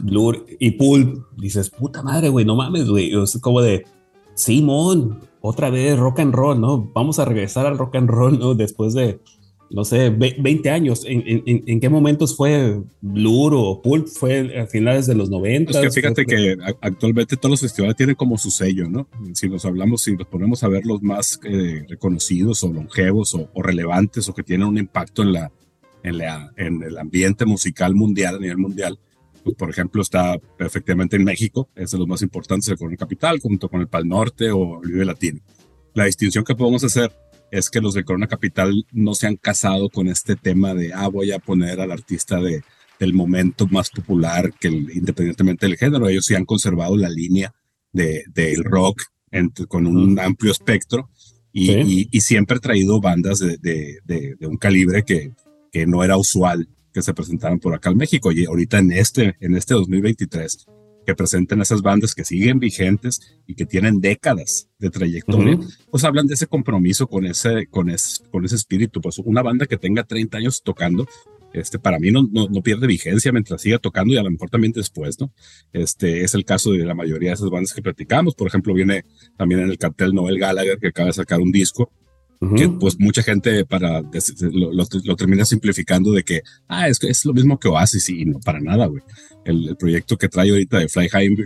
Blur y Pulp. Dices, puta madre, güey, no mames, güey. Es como de, Simón, otra vez rock and roll, ¿no? Vamos a regresar al rock and roll, ¿no? Después de no sé, 20 años. ¿En, qué momentos fue Blur o Pulp? ¿Fue a finales de los 90? Es que fíjate que actualmente todos los festivales tienen como su sello, ¿no? Si nos hablamos, si nos ponemos a ver los más eh, reconocidos o longevos o, relevantes o que tienen un impacto en, la, en, la, en el ambiente musical mundial, a nivel mundial, pues por ejemplo está perfectamente en México, es de los más importantes, el Corona Capital, junto con el Pal Norte o el Vive Latino. La distinción que podemos hacer es que los de Corona Capital no se han casado con este tema de, ah, voy a poner al artista de, del momento más popular, que independientemente del género, ellos sí han conservado la línea del de, rock con un amplio espectro y, y, siempre he traído bandas de, de, un calibre que, que no era usual que se presentaran por acá en México. Y ahorita en este, en este 2023 que presenten esas bandas que siguen vigentes y que tienen décadas de trayectoria, pues hablan de ese compromiso con ese, con ese, con ese espíritu. Pues una banda que tenga 30 años tocando, este, para mí no, no, pierde vigencia mientras siga tocando y a lo mejor también después, ¿no? Este es el caso de la mayoría de esas bandas que platicamos. Por ejemplo, viene también en el cartel Noel Gallagher, que acaba de sacar un disco, que pues mucha gente para lo, termina simplificando de que, ah, es, es lo mismo que Oasis y no, para nada, güey. El, proyecto que trae ahorita de Fly High,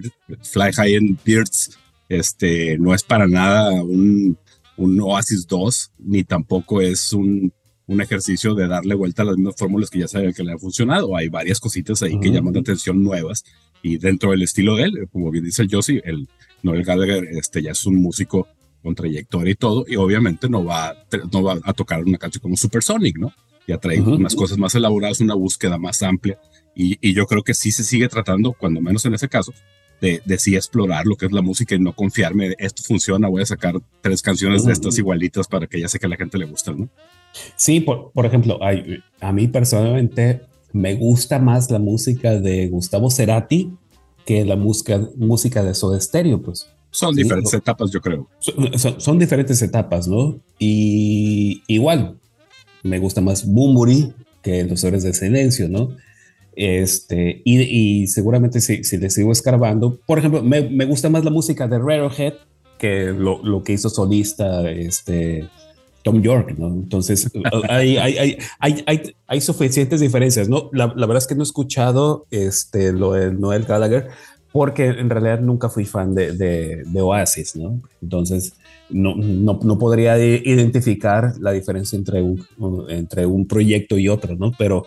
Fly High in Beards, este, no es para nada un, un Oasis 2, ni tampoco es un un ejercicio de darle vuelta a las mismas fórmulas que ya saben que le han funcionado. Hay varias cositas ahí que llaman la atención nuevas y dentro del estilo de él, como bien dice el Josie, el Noel Gallagher este, ya es un músico con trayectoria y todo, y obviamente no va, no va a tocar una canción como Supersonic, ¿no? Ya trae unas cosas más elaboradas, una búsqueda más amplia, y, y, yo creo que sí se sigue tratando, cuando menos en ese caso, de, de sí explorar lo que es la música y no confiarme, esto funciona, voy a sacar tres canciones de estas igualitas para que ya sé que a la gente le gusta, ¿no? Sí, por, por ejemplo, a mí personalmente me gusta más la música de Gustavo Cerati que la música, música de Soda Stereo, pues. Son diferentes etapas, yo creo. Son, diferentes etapas, ¿no? Y igual, me gusta más Bumburi que Los Horas de Silencio, ¿no? Este, y, seguramente si, si le sigo escarbando, por ejemplo, me, me gusta más la música de Rarehead que lo, lo, que hizo solista este, Tom York, ¿no? Entonces, hay, hay, hay, hay, hay suficientes diferencias, ¿no? La, la, verdad es que no he escuchado este, lo de Noel Gallagher porque en realidad nunca fui fan de, de, de Oasis, ¿no? Entonces, no, no, no, podría identificar la diferencia entre un, entre un proyecto y otro, ¿no? Pero,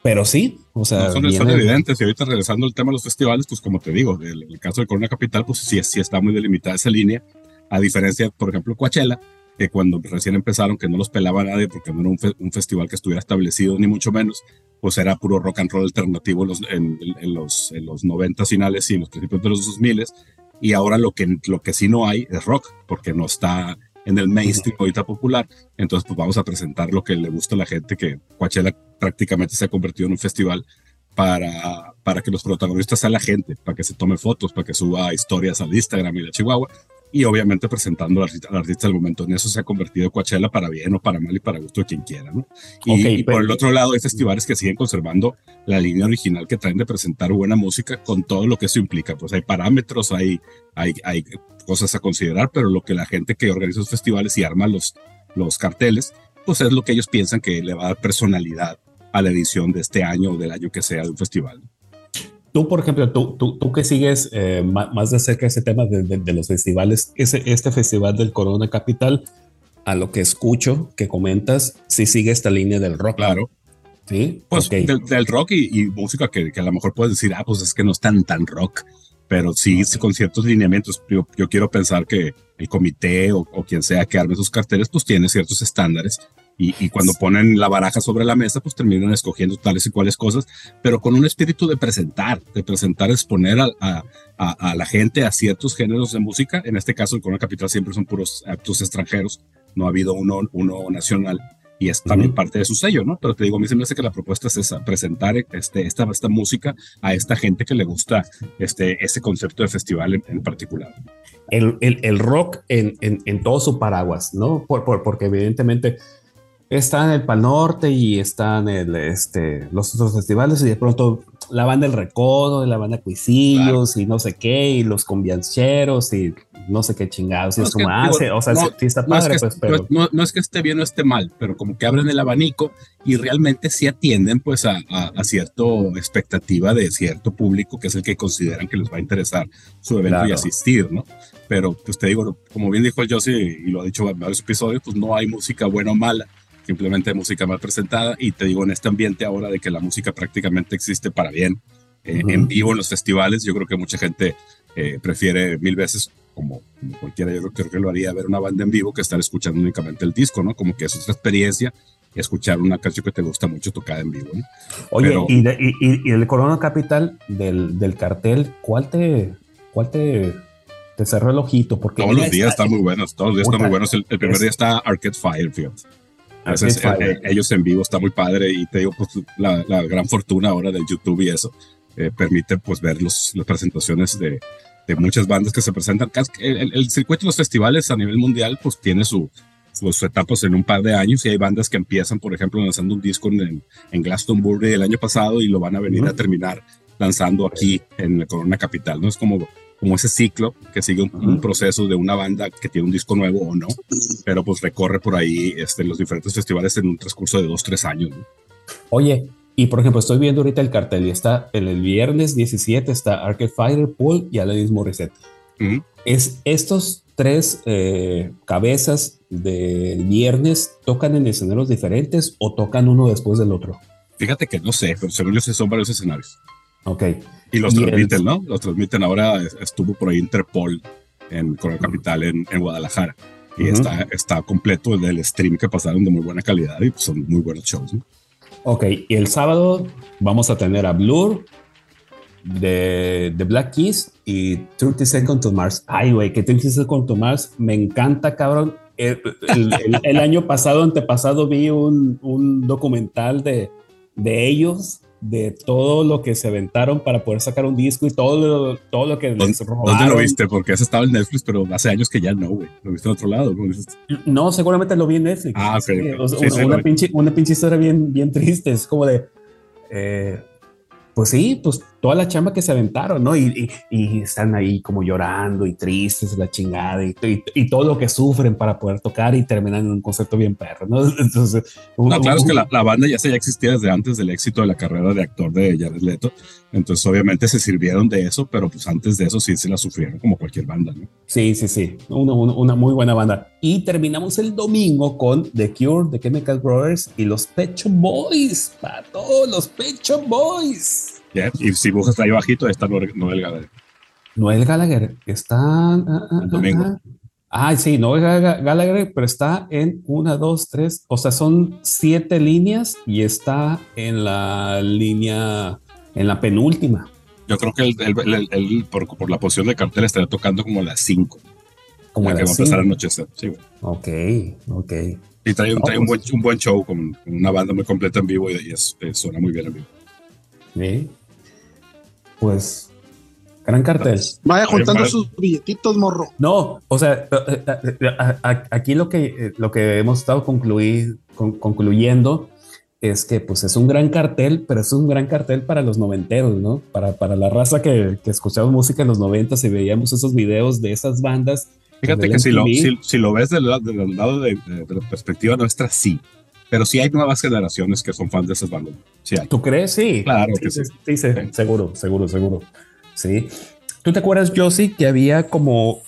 pero sí, o sea. son, evidentes. Y ahorita regresando al tema de los festivales, pues como te digo, el, el caso de Corona Capital, pues sí, sí está muy delimitada esa línea. A diferencia, por ejemplo, Coachella, que cuando recién empezaron, que no los pelaba nadie porque no era un, festival que estuviera establecido, ni mucho menos, pues era puro rock and roll alternativo en, los, en los 90 finales y en los principios de los 2000 y ahora lo que, lo que sí no hay es rock, porque no está en el mainstream ahorita popular, entonces pues vamos a presentar lo que le gusta a la gente, que Coachella prácticamente se ha convertido en un festival para, para que los protagonistas sean la gente, para que se tome fotos, para que suba historias al Instagram y a Chihuahua, y obviamente presentando al artista, del momento. En eso se ha convertido Coachella para bien o para mal y para gusto de quien quiera, ¿no? Y, por el otro lado hay festivales que siguen conservando la línea original que traen de presentar buena música con todo lo que eso implica. Pues hay parámetros, hay, hay, hay cosas a considerar, pero lo que la gente que organiza los festivales y arma los, los carteles, pues es lo que ellos piensan que le va a dar personalidad a la edición de este año o del año que sea de un festival. Tú, por ejemplo, tú, tú, tú que sigues eh, más de cerca ese tema de, de, los festivales, ese, este festival del Corona Capital, a lo que escucho que comentas, sí sigue esta línea del rock. Claro. Sí. Pues del, rock y, música que, que, a lo mejor puedes decir, ah, pues es que no es tan, tan rock, pero sí, con ciertos lineamientos. Yo, yo, quiero pensar que el comité o, o, quien sea que arme sus carteles, pues tiene ciertos estándares y, cuando ponen la baraja sobre la mesa, pues terminan escogiendo tales y cuales cosas, pero con un espíritu de presentar, de presentar, exponer a, a, a, la gente a ciertos géneros de música. En este caso, el Corona Capital siempre son puros actos extranjeros, no ha habido uno, uno nacional y es también parte de su sello, ¿no? Pero te digo, a mí se me hace que la propuesta es esa, presentar este, esta, esta música a esta gente que le gusta este, ese concepto de festival en, particular. El, el, el rock en, en, en, todo su paraguas, ¿no? Por, por, porque evidentemente está en el Pal Norte y están el, este, los otros festivales y de pronto la banda El Recodo, la banda Cuisillos y no sé qué, y los conviancheros y no sé qué chingados. y es, como, ah, o sea, sí está padre, pues, pero... No, es que esté bien o esté mal, pero como que abren el abanico y realmente sí atienden pues a, a, cierta expectativa de cierto público que es el que consideran que les va a interesar su evento y asistir, ¿no? Pero pues te digo, como bien dijo el Josie y lo ha dicho en varios episodios, pues no hay música buena o mala simplemente música mal presentada y te digo en este ambiente ahora de que la música prácticamente existe para bien eh, en vivo en los festivales yo creo que mucha gente eh, prefiere mil veces como, cualquiera yo creo que lo haría ver una banda en vivo que estar escuchando únicamente el disco no como que es otra experiencia escuchar una canción que te gusta mucho tocada en vivo ¿no? oye y, y, el Corona Capital del, del cartel ¿cuál te cuál te te cerró el ojito porque todos los días están muy buenos todos los días están muy buenos. El, primer día está Arcade Firefield eh, ellos en vivo está muy padre y te digo, pues la, gran fortuna ahora del YouTube y eso eh, permite pues ver los, las presentaciones de, de, muchas bandas que se presentan. El, el, circuito de los festivales a nivel mundial pues tiene su, sus etapas en un par de años y hay bandas que empiezan, por ejemplo, lanzando un disco en, en Glastonbury el año pasado y lo van a venir a terminar lanzando aquí en la Corona Capital, ¿no? Es como, como ese ciclo que sigue un, proceso de una banda que tiene un disco nuevo o no, pero pues recorre por ahí este, los diferentes festivales en un transcurso de dos, tres años. ¿no? Oye, y por ejemplo, estoy viendo ahorita el cartel y está en el viernes 17 está Arcade Fighter, Pool y Alanis Morissette. Es estos tres eh, cabezas del viernes tocan en escenarios diferentes o tocan uno después del otro. Fíjate que no sé, pero según yo son varios escenarios. Ok. Y los transmiten, ¿no? Los transmiten ahora. Estuvo por ahí Interpol en, con el Capital en, Guadalajara. Y está, está completo el stream que pasaron de muy buena calidad y pues, son muy buenos shows. ¿no? Ok, y el sábado vamos a tener a Blur, de, de, Black Keys y 30 Seconds to Mars. Ay, güey, que 30 Seconds to Mars me encanta, cabrón. El, año pasado, antepasado, vi un, un documental de, de ellos de todo lo que se aventaron para poder sacar un disco y todo lo, todo lo que les robaron. ¿Dónde lo viste? Porque ese estaba en Netflix, pero hace años que ya no, güey. ¿Lo viste en otro lado? No, seguramente lo vi en Netflix. Ah, ok. una, pinche, una pinche historia bien, bien triste. Es como de... Eh, pues sí, pues toda la chamba que se aventaron, ¿no? Y, están ahí como llorando y tristes, la chingada, y, todo lo que sufren para poder tocar y terminan en un concepto bien perro, ¿no? Entonces, no, claro, es que la, banda ya, se, ya existía desde antes del éxito de la carrera de actor de Jared Leto, entonces obviamente se sirvieron de eso, pero pues antes de eso sí se la sufrieron como cualquier banda, ¿no? Sí, sí, sí, una, una, muy buena banda. Y terminamos el domingo con The Cure, The Chemical Brothers y los Pecho Boys, para todos los Pecho Boys. Y si buscas ahí bajito, está Noel Gallagher. Noel Gallagher está. Ah, ah, ah, domingo. Ah, sí, Noel Gallagher, pero está en una, dos, tres, o sea, son siete líneas y está en la línea, en la penúltima. Yo creo que él, por, la posición de cartel estaría tocando como las cinco. Como la que va a empezar a anochecer. Sí, Ok, ok. Y trae, un, pues buen, un, buen, show con, una banda muy completa en vivo y, suena muy bien en vivo. Sí pues gran cartel. Vaya juntando sus billetitos, morro. No, o sea, eh, eh, eh, aquí lo que, lo que hemos estado concluir, concluyendo es que pues es un gran cartel, pero es un gran cartel para los noventeros, ¿no? Para, para la raza que, que escuchamos música en los noventas y veíamos esos videos de esas bandas. Fíjate que si lo, si, lo, ves del, del lado de, de, la perspectiva nuestra, sí. Pero sí hay nuevas generaciones que son fans de esas bandas. Sí ¿Tú crees? Sí. Claro que sí. Sí, sí, seguro, seguro, seguro. Sí. ¿Tú te acuerdas, Josie, que había como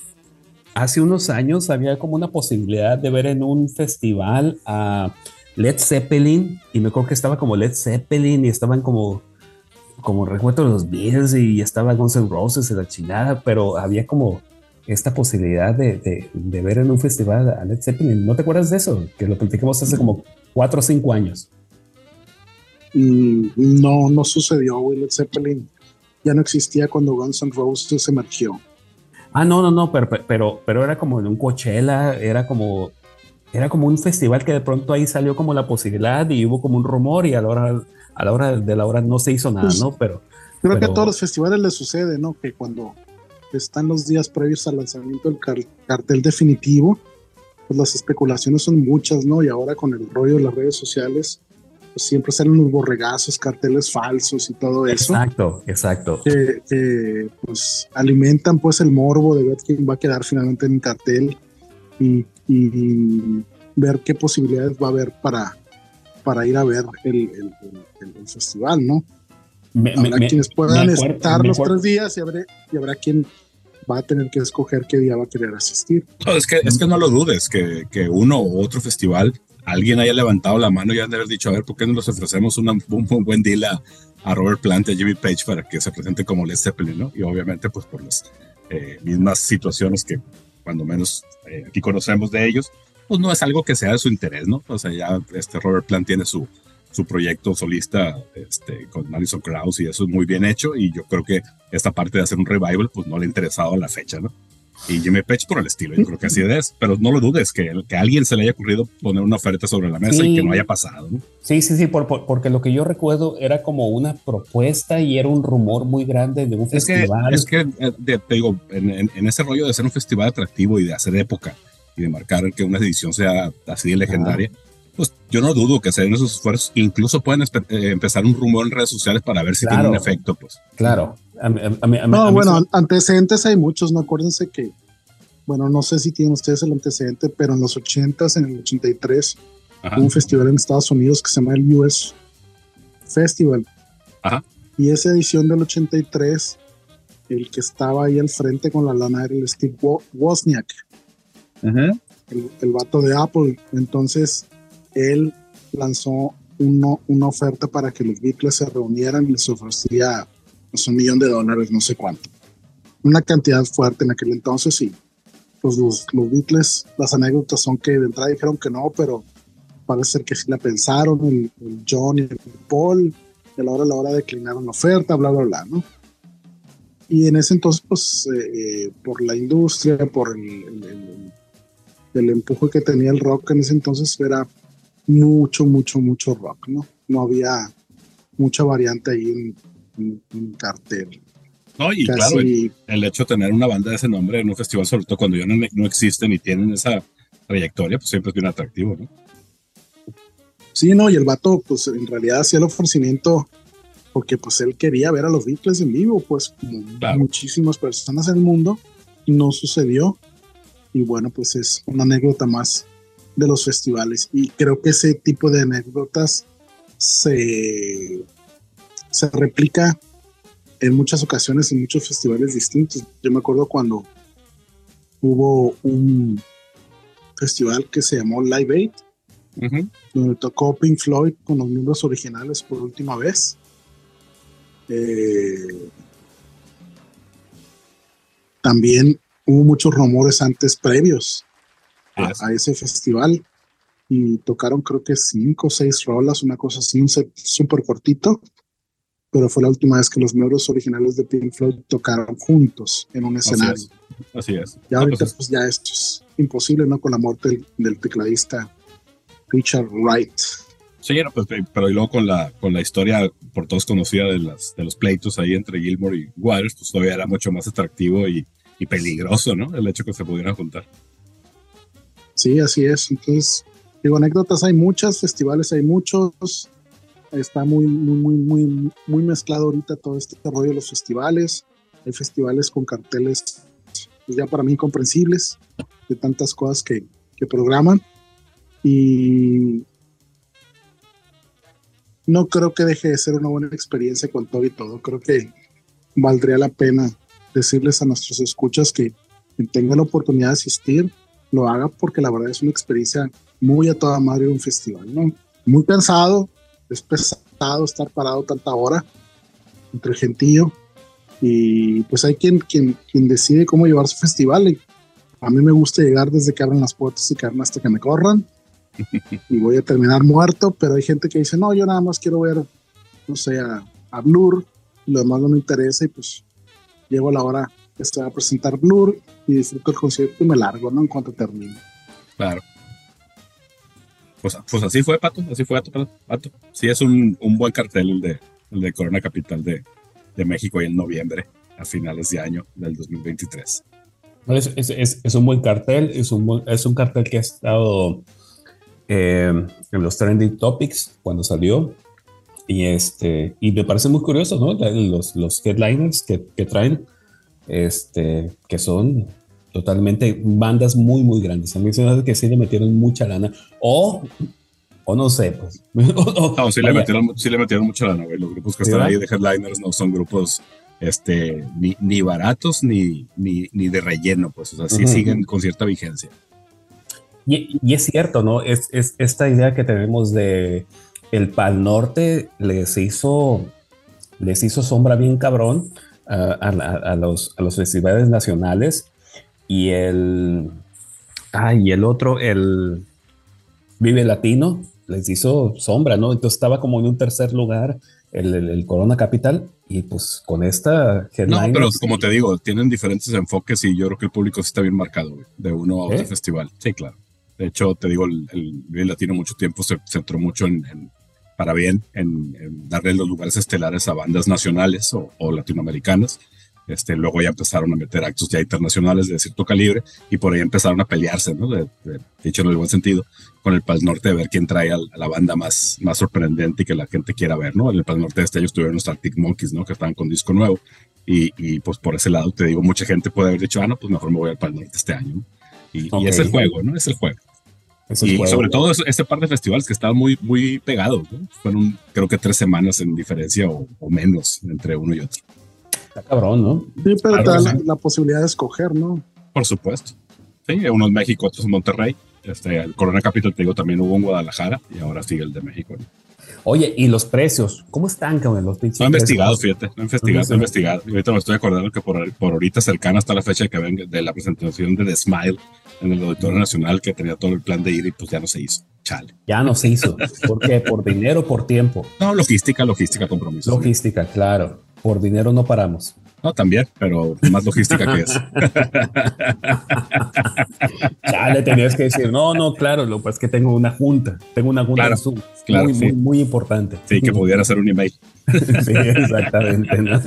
hace unos años había como una posibilidad de ver en un festival a Led Zeppelin y me acuerdo que estaba como Led Zeppelin y estaban como como recuerdo los Beatles y estaba Guns N' Roses y la chingada, pero había como esta posibilidad de, de, ver en un festival a Led Zeppelin. ¿No te acuerdas de eso? Que lo platicamos hace como cuatro o cinco años. Mm, no, no sucedió, güey. Led Zeppelin ya no existía cuando Guns N' Roses emergió. Ah, no, no, no, pero, pero, pero era como en un Coachella, era como, era como un festival que de pronto ahí salió como la posibilidad y hubo como un rumor y a la hora, a la hora de la hora no se hizo nada, pues, ¿no? Pero creo que a todos los festivales les sucede, ¿no? Que cuando están los días previos al lanzamiento del cartel definitivo, pues las especulaciones son muchas, ¿no? Y ahora con el rollo de las redes sociales, pues siempre salen unos borregazos, carteles falsos y todo eso. Exacto, exacto. Que, pues alimentan pues el morbo de ver quién va a quedar finalmente en el cartel y, ver qué posibilidades va a haber para, para ir a ver el, festival, ¿no? habrá quienes puedan estar los tres días y habrá, y habrá quien va a tener que escoger qué día va a querer asistir. es, que, es que no lo dudes, que, que uno u otro festival, alguien haya levantado la mano y haya haber dicho, a ver, ¿por qué no nos ofrecemos un, buen deal a, Robert Plant y a Jimmy Page para que se presente como Led Zeppelin, ¿no? Y obviamente, pues por las eh, mismas situaciones que cuando menos eh, aquí conocemos de ellos, pues no es algo que sea de su interés, ¿no? O sea, ya este Robert Plant tiene su, su proyecto solista este, con Alison Krauss y eso es muy bien hecho y yo creo que esta parte de hacer un revival pues no le ha interesado a la fecha, ¿no? Y Jimmy Page por el estilo, yo creo que así es, pero no lo dudes, que, que a alguien se le haya ocurrido poner una oferta sobre la mesa y que no haya pasado. ¿no? Sí, sí, sí, porque lo que yo recuerdo era como una propuesta y era un rumor muy grande de un festival. es que, eh, te digo, en, en, ese rollo de ser un festival atractivo y de hacer época, y de marcar que una edición sea así de legendaria, pues yo no dudo que se den esos esfuerzos. Incluso pueden eh, empezar un rumor en redes sociales para ver si tiene un efecto, pues. Claro. no, bueno, antecedentes hay muchos, no acuérdense que, bueno, no sé si tienen ustedes el antecedente, pero en los 80s, en el 83, hubo un festival en Estados Unidos que se llama el US Festival. Ajá. Y esa edición del 83, el que estaba ahí al frente con la lana era el Steve Wozniak, el, el vato de Apple. Entonces, él lanzó una oferta para que los Beatles se reunieran y les ofrecía pues, un millón de dólares, no sé cuánto. Una cantidad fuerte en aquel entonces y pues los, los Beatles, las anécdotas son que de entrada dijeron que no, pero parece ser que sí la pensaron, el, John y el Paul, y a la hora, a la hora declinaron la oferta, bla, bla, bla, ¿no? Y en ese entonces, pues, eh, eh, por la industria, por el, el, el, empuje que tenía el rock en ese entonces, era mucho, mucho, mucho rock, ¿no? No había mucha variante ahí en, en, cartel. No, y claro, el, hecho de tener una banda de ese nombre en un festival, sobre todo cuando ya no, no existen y tienen esa trayectoria, pues siempre es bien atractivo, ¿no? Sí, no, y el vato, pues en realidad hacía el ofrecimiento porque pues él quería ver a los Beatles en vivo, pues como muchísimas personas en el mundo, y no sucedió. Y bueno, pues es una anécdota más de los festivales. Y creo que ese tipo de anécdotas se, se replica en muchas ocasiones en muchos festivales distintos. Yo me acuerdo cuando hubo un festival que se llamó Live Aid, donde tocó Pink Floyd con los miembros originales por última vez. Eh, también hubo muchos rumores antes previos a, ese festival y tocaron creo que cinco o seis rolas, una cosa así, un set súper cortito, pero fue la última vez que los miembros originales de Pink Floyd tocaron juntos en un escenario. Así es. Ya ahorita pues ya esto es imposible, ¿no? Con la muerte del, tecladista Richard Wright. Sí, pues, pero y luego con la, con la historia por todos conocida de, las, de los pleitos ahí entre Gilmore y Waters, pues todavía era mucho más atractivo y, y peligroso, ¿no? El hecho que se pudieran juntar. Sí, así es. Entonces, digo, anécdotas hay muchas, festivales hay muchos. Está muy, muy, muy, muy, mezclado ahorita todo este rollo de los festivales. Hay festivales con carteles pues, ya para mí incomprensibles de tantas cosas que, que programan. Y no creo que deje de ser una buena experiencia con todo y todo. Creo que valdría la pena decirles a nuestros escuchas que tengan la oportunidad de asistir, lo haga porque la verdad es una experiencia muy a toda madre de un festival, ¿no? Muy cansado, es pesado estar parado tanta hora entre el gentío y pues hay quien, quien, quien decide cómo llevar su festival. a mí me gusta llegar desde que abren las puertas y quedarme hasta que me corran y voy a terminar muerto, pero hay gente que dice, no, yo nada más quiero ver, no sé, a, a Blur, lo demás no me interesa y pues llego a la hora que se va a presentar Blur y disfruto el concierto y me largo, ¿no? En cuanto termine. Claro. Pues, pues así fue, Pato, así fue, Pato. Pato. Sí, es un, un buen cartel el de, el de Corona Capital de, de México y en noviembre, a finales de año del 2023. Es, es, es, un buen cartel, es un, es un cartel que ha estado eh, en los trending topics cuando salió. Y, este, y me parece muy curioso, ¿no? Los, los headliners que, que traen este, que son totalmente bandas muy, muy grandes. A mí se me hace que sí le metieron mucha lana. O, o no sé, pues. no, sí le, metieron, sí le metieron mucha lana, Los grupos que están ahí de headliners no son grupos este, ni, ni baratos ni, ni, ni, de relleno, pues. O sea, sí siguen con cierta vigencia. Y, y, es cierto, ¿no? Es, es esta idea que tenemos de el Pal Norte les hizo, les hizo sombra bien cabrón a, los, a los festivales nacionales y el, ah, y el otro, el Vive Latino, les hizo sombra, ¿no? Entonces estaba como en un tercer lugar el, el, Corona Capital y pues con esta No, pero como te digo, tienen diferentes enfoques y yo creo que el público está bien marcado de uno a otro ¿Eh? festival. Sí, claro. De hecho, te digo, el, Vive Latino mucho tiempo se centró mucho en para bien en, darle los lugares estelares a bandas nacionales o, latinoamericanas, Este, luego ya empezaron a meter actos ya internacionales de cierto calibre y por ahí empezaron a pelearse, ¿no? De, dicho en el buen sentido, con el Pal Norte de ver quién trae a, la banda más, más sorprendente y que la gente quiera ver, ¿no? En el Pal Norte de este año estuvieron los Arctic Monkeys, ¿no? Que estaban con disco nuevo y, y, pues por ese lado te digo, mucha gente puede haber dicho, ah, no, pues mejor me voy al Pal Norte este año, ¿no? Y, y, es el juego, ¿no? Es el juego. Y sobre todo ese par de festivales que estaban muy, muy pegados, ¿no? Fueron creo que tres semanas en diferencia o, o menos entre uno y otro. Está cabrón, ¿no? Sí, pero te da la, posibilidad de escoger, ¿no? Por supuesto. Sí, uno en México, otros en Monterrey. Este, el Corona Capital, te digo, también hubo en Guadalajara y ahora sigue el de México. Oye, ¿y los precios? ¿Cómo están, cabrón, los pinches? No he investigado, fíjate, no he investigado, no he investigado. Y ahorita me estoy acordando que por, por ahorita cercana hasta la fecha que venga de la presentación de The Smile en el Auditorio Nacional, que tenía todo el plan de ir y pues ya no se hizo. Chale. Ya no se hizo. ¿Por qué? ¿Por dinero por tiempo? No, logística, logística, compromiso. Logística, claro. Por dinero no paramos. No, también, pero más logística que eso. ya le tenías que decir, no, no, claro, lo pues que tengo una junta, tengo una junta claro, Zoom, claro, muy, sí. muy, muy, importante. Sí, que pudiera hacer un email. sí, exactamente. ¿no?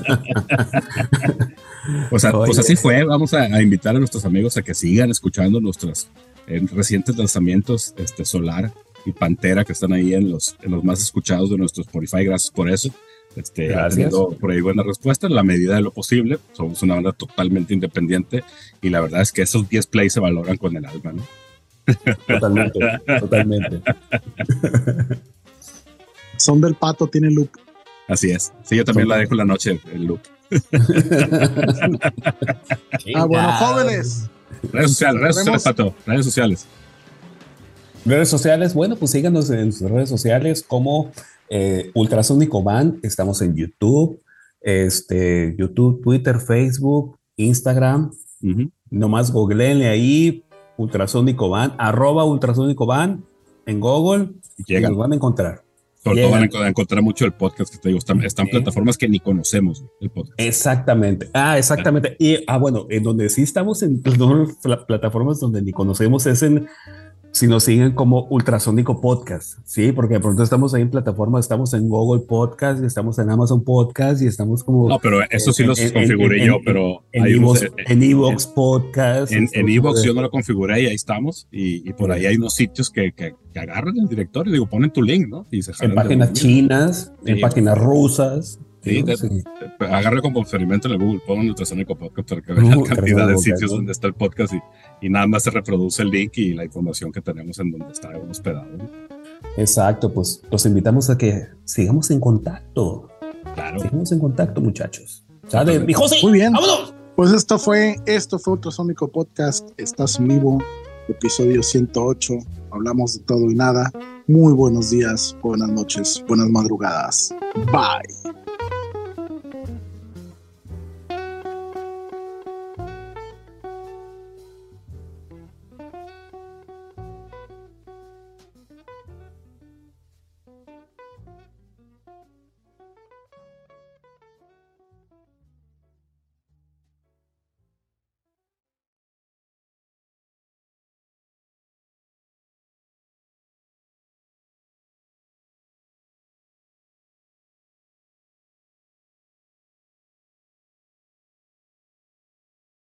o sea, pues así fue. Vamos a, a, invitar a nuestros amigos a que sigan escuchando nuestros eh, recientes lanzamientos, este Solar y Pantera, que están ahí en los, en los más escuchados de nuestro Spotify. Gracias por eso este, teniendo por ahí buena respuesta en la medida de lo posible. Somos una banda totalmente independiente y la verdad es que esos 10 plays se valoran con el alma, ¿no? Totalmente, totalmente. Son del pato, tiene loop. Así es. Sí, yo también la dejo en la noche, el loop. ah, bueno, jóvenes. Redes sociales, redes sociales, pato. Redes sociales. Redes sociales, bueno, pues síganos en sus redes sociales como eh, Ultrasónico Band, estamos en YouTube, este, YouTube, Twitter, Facebook, Instagram. Uh -huh. Nomás googleenle ahí Ultrasónico Band, arroba Ultrasónico Band en Google Llegan. y nos van a encontrar. Sobre todo van a encontrar mucho el podcast que te digo, están, están plataformas que ni conocemos el podcast. Exactamente. Ah, exactamente. Y, ah, bueno, en donde sí estamos en plataformas donde ni conocemos es en si nos siguen como Ultrasónico Podcast, ¿sí? Porque de pronto estamos ahí en plataformas, estamos en Google Podcast, estamos en Amazon Podcast y estamos como... No, pero eso sí los en, configuré en, yo, pero... En Evox, Podcast. En Evox yo no lo configuré y ahí estamos. Y, y por ahí hay unos sitios que, que, que, agarran el directorio, digo, ponen tu link, ¿no? Y se en páginas chinas, sí. en páginas rusas. Sí, agarre como experimento en el Google, pongan Ultrasónico Podcast para que vean la cantidad de sitios donde está el podcast y, y, nada más se reproduce el link y la información que tenemos en donde está hospedado. Exacto, pues los invitamos a que sigamos en contacto. Claro. Sigamos en contacto, muchachos. ¿Sale? Mi José, Muy bien. vámonos. Pues esto fue, esto fue Ultrasónico Podcast. Estás vivo, episodio 108. Hablamos de todo y nada. Muy buenos días, buenas noches, buenas madrugadas. Bye.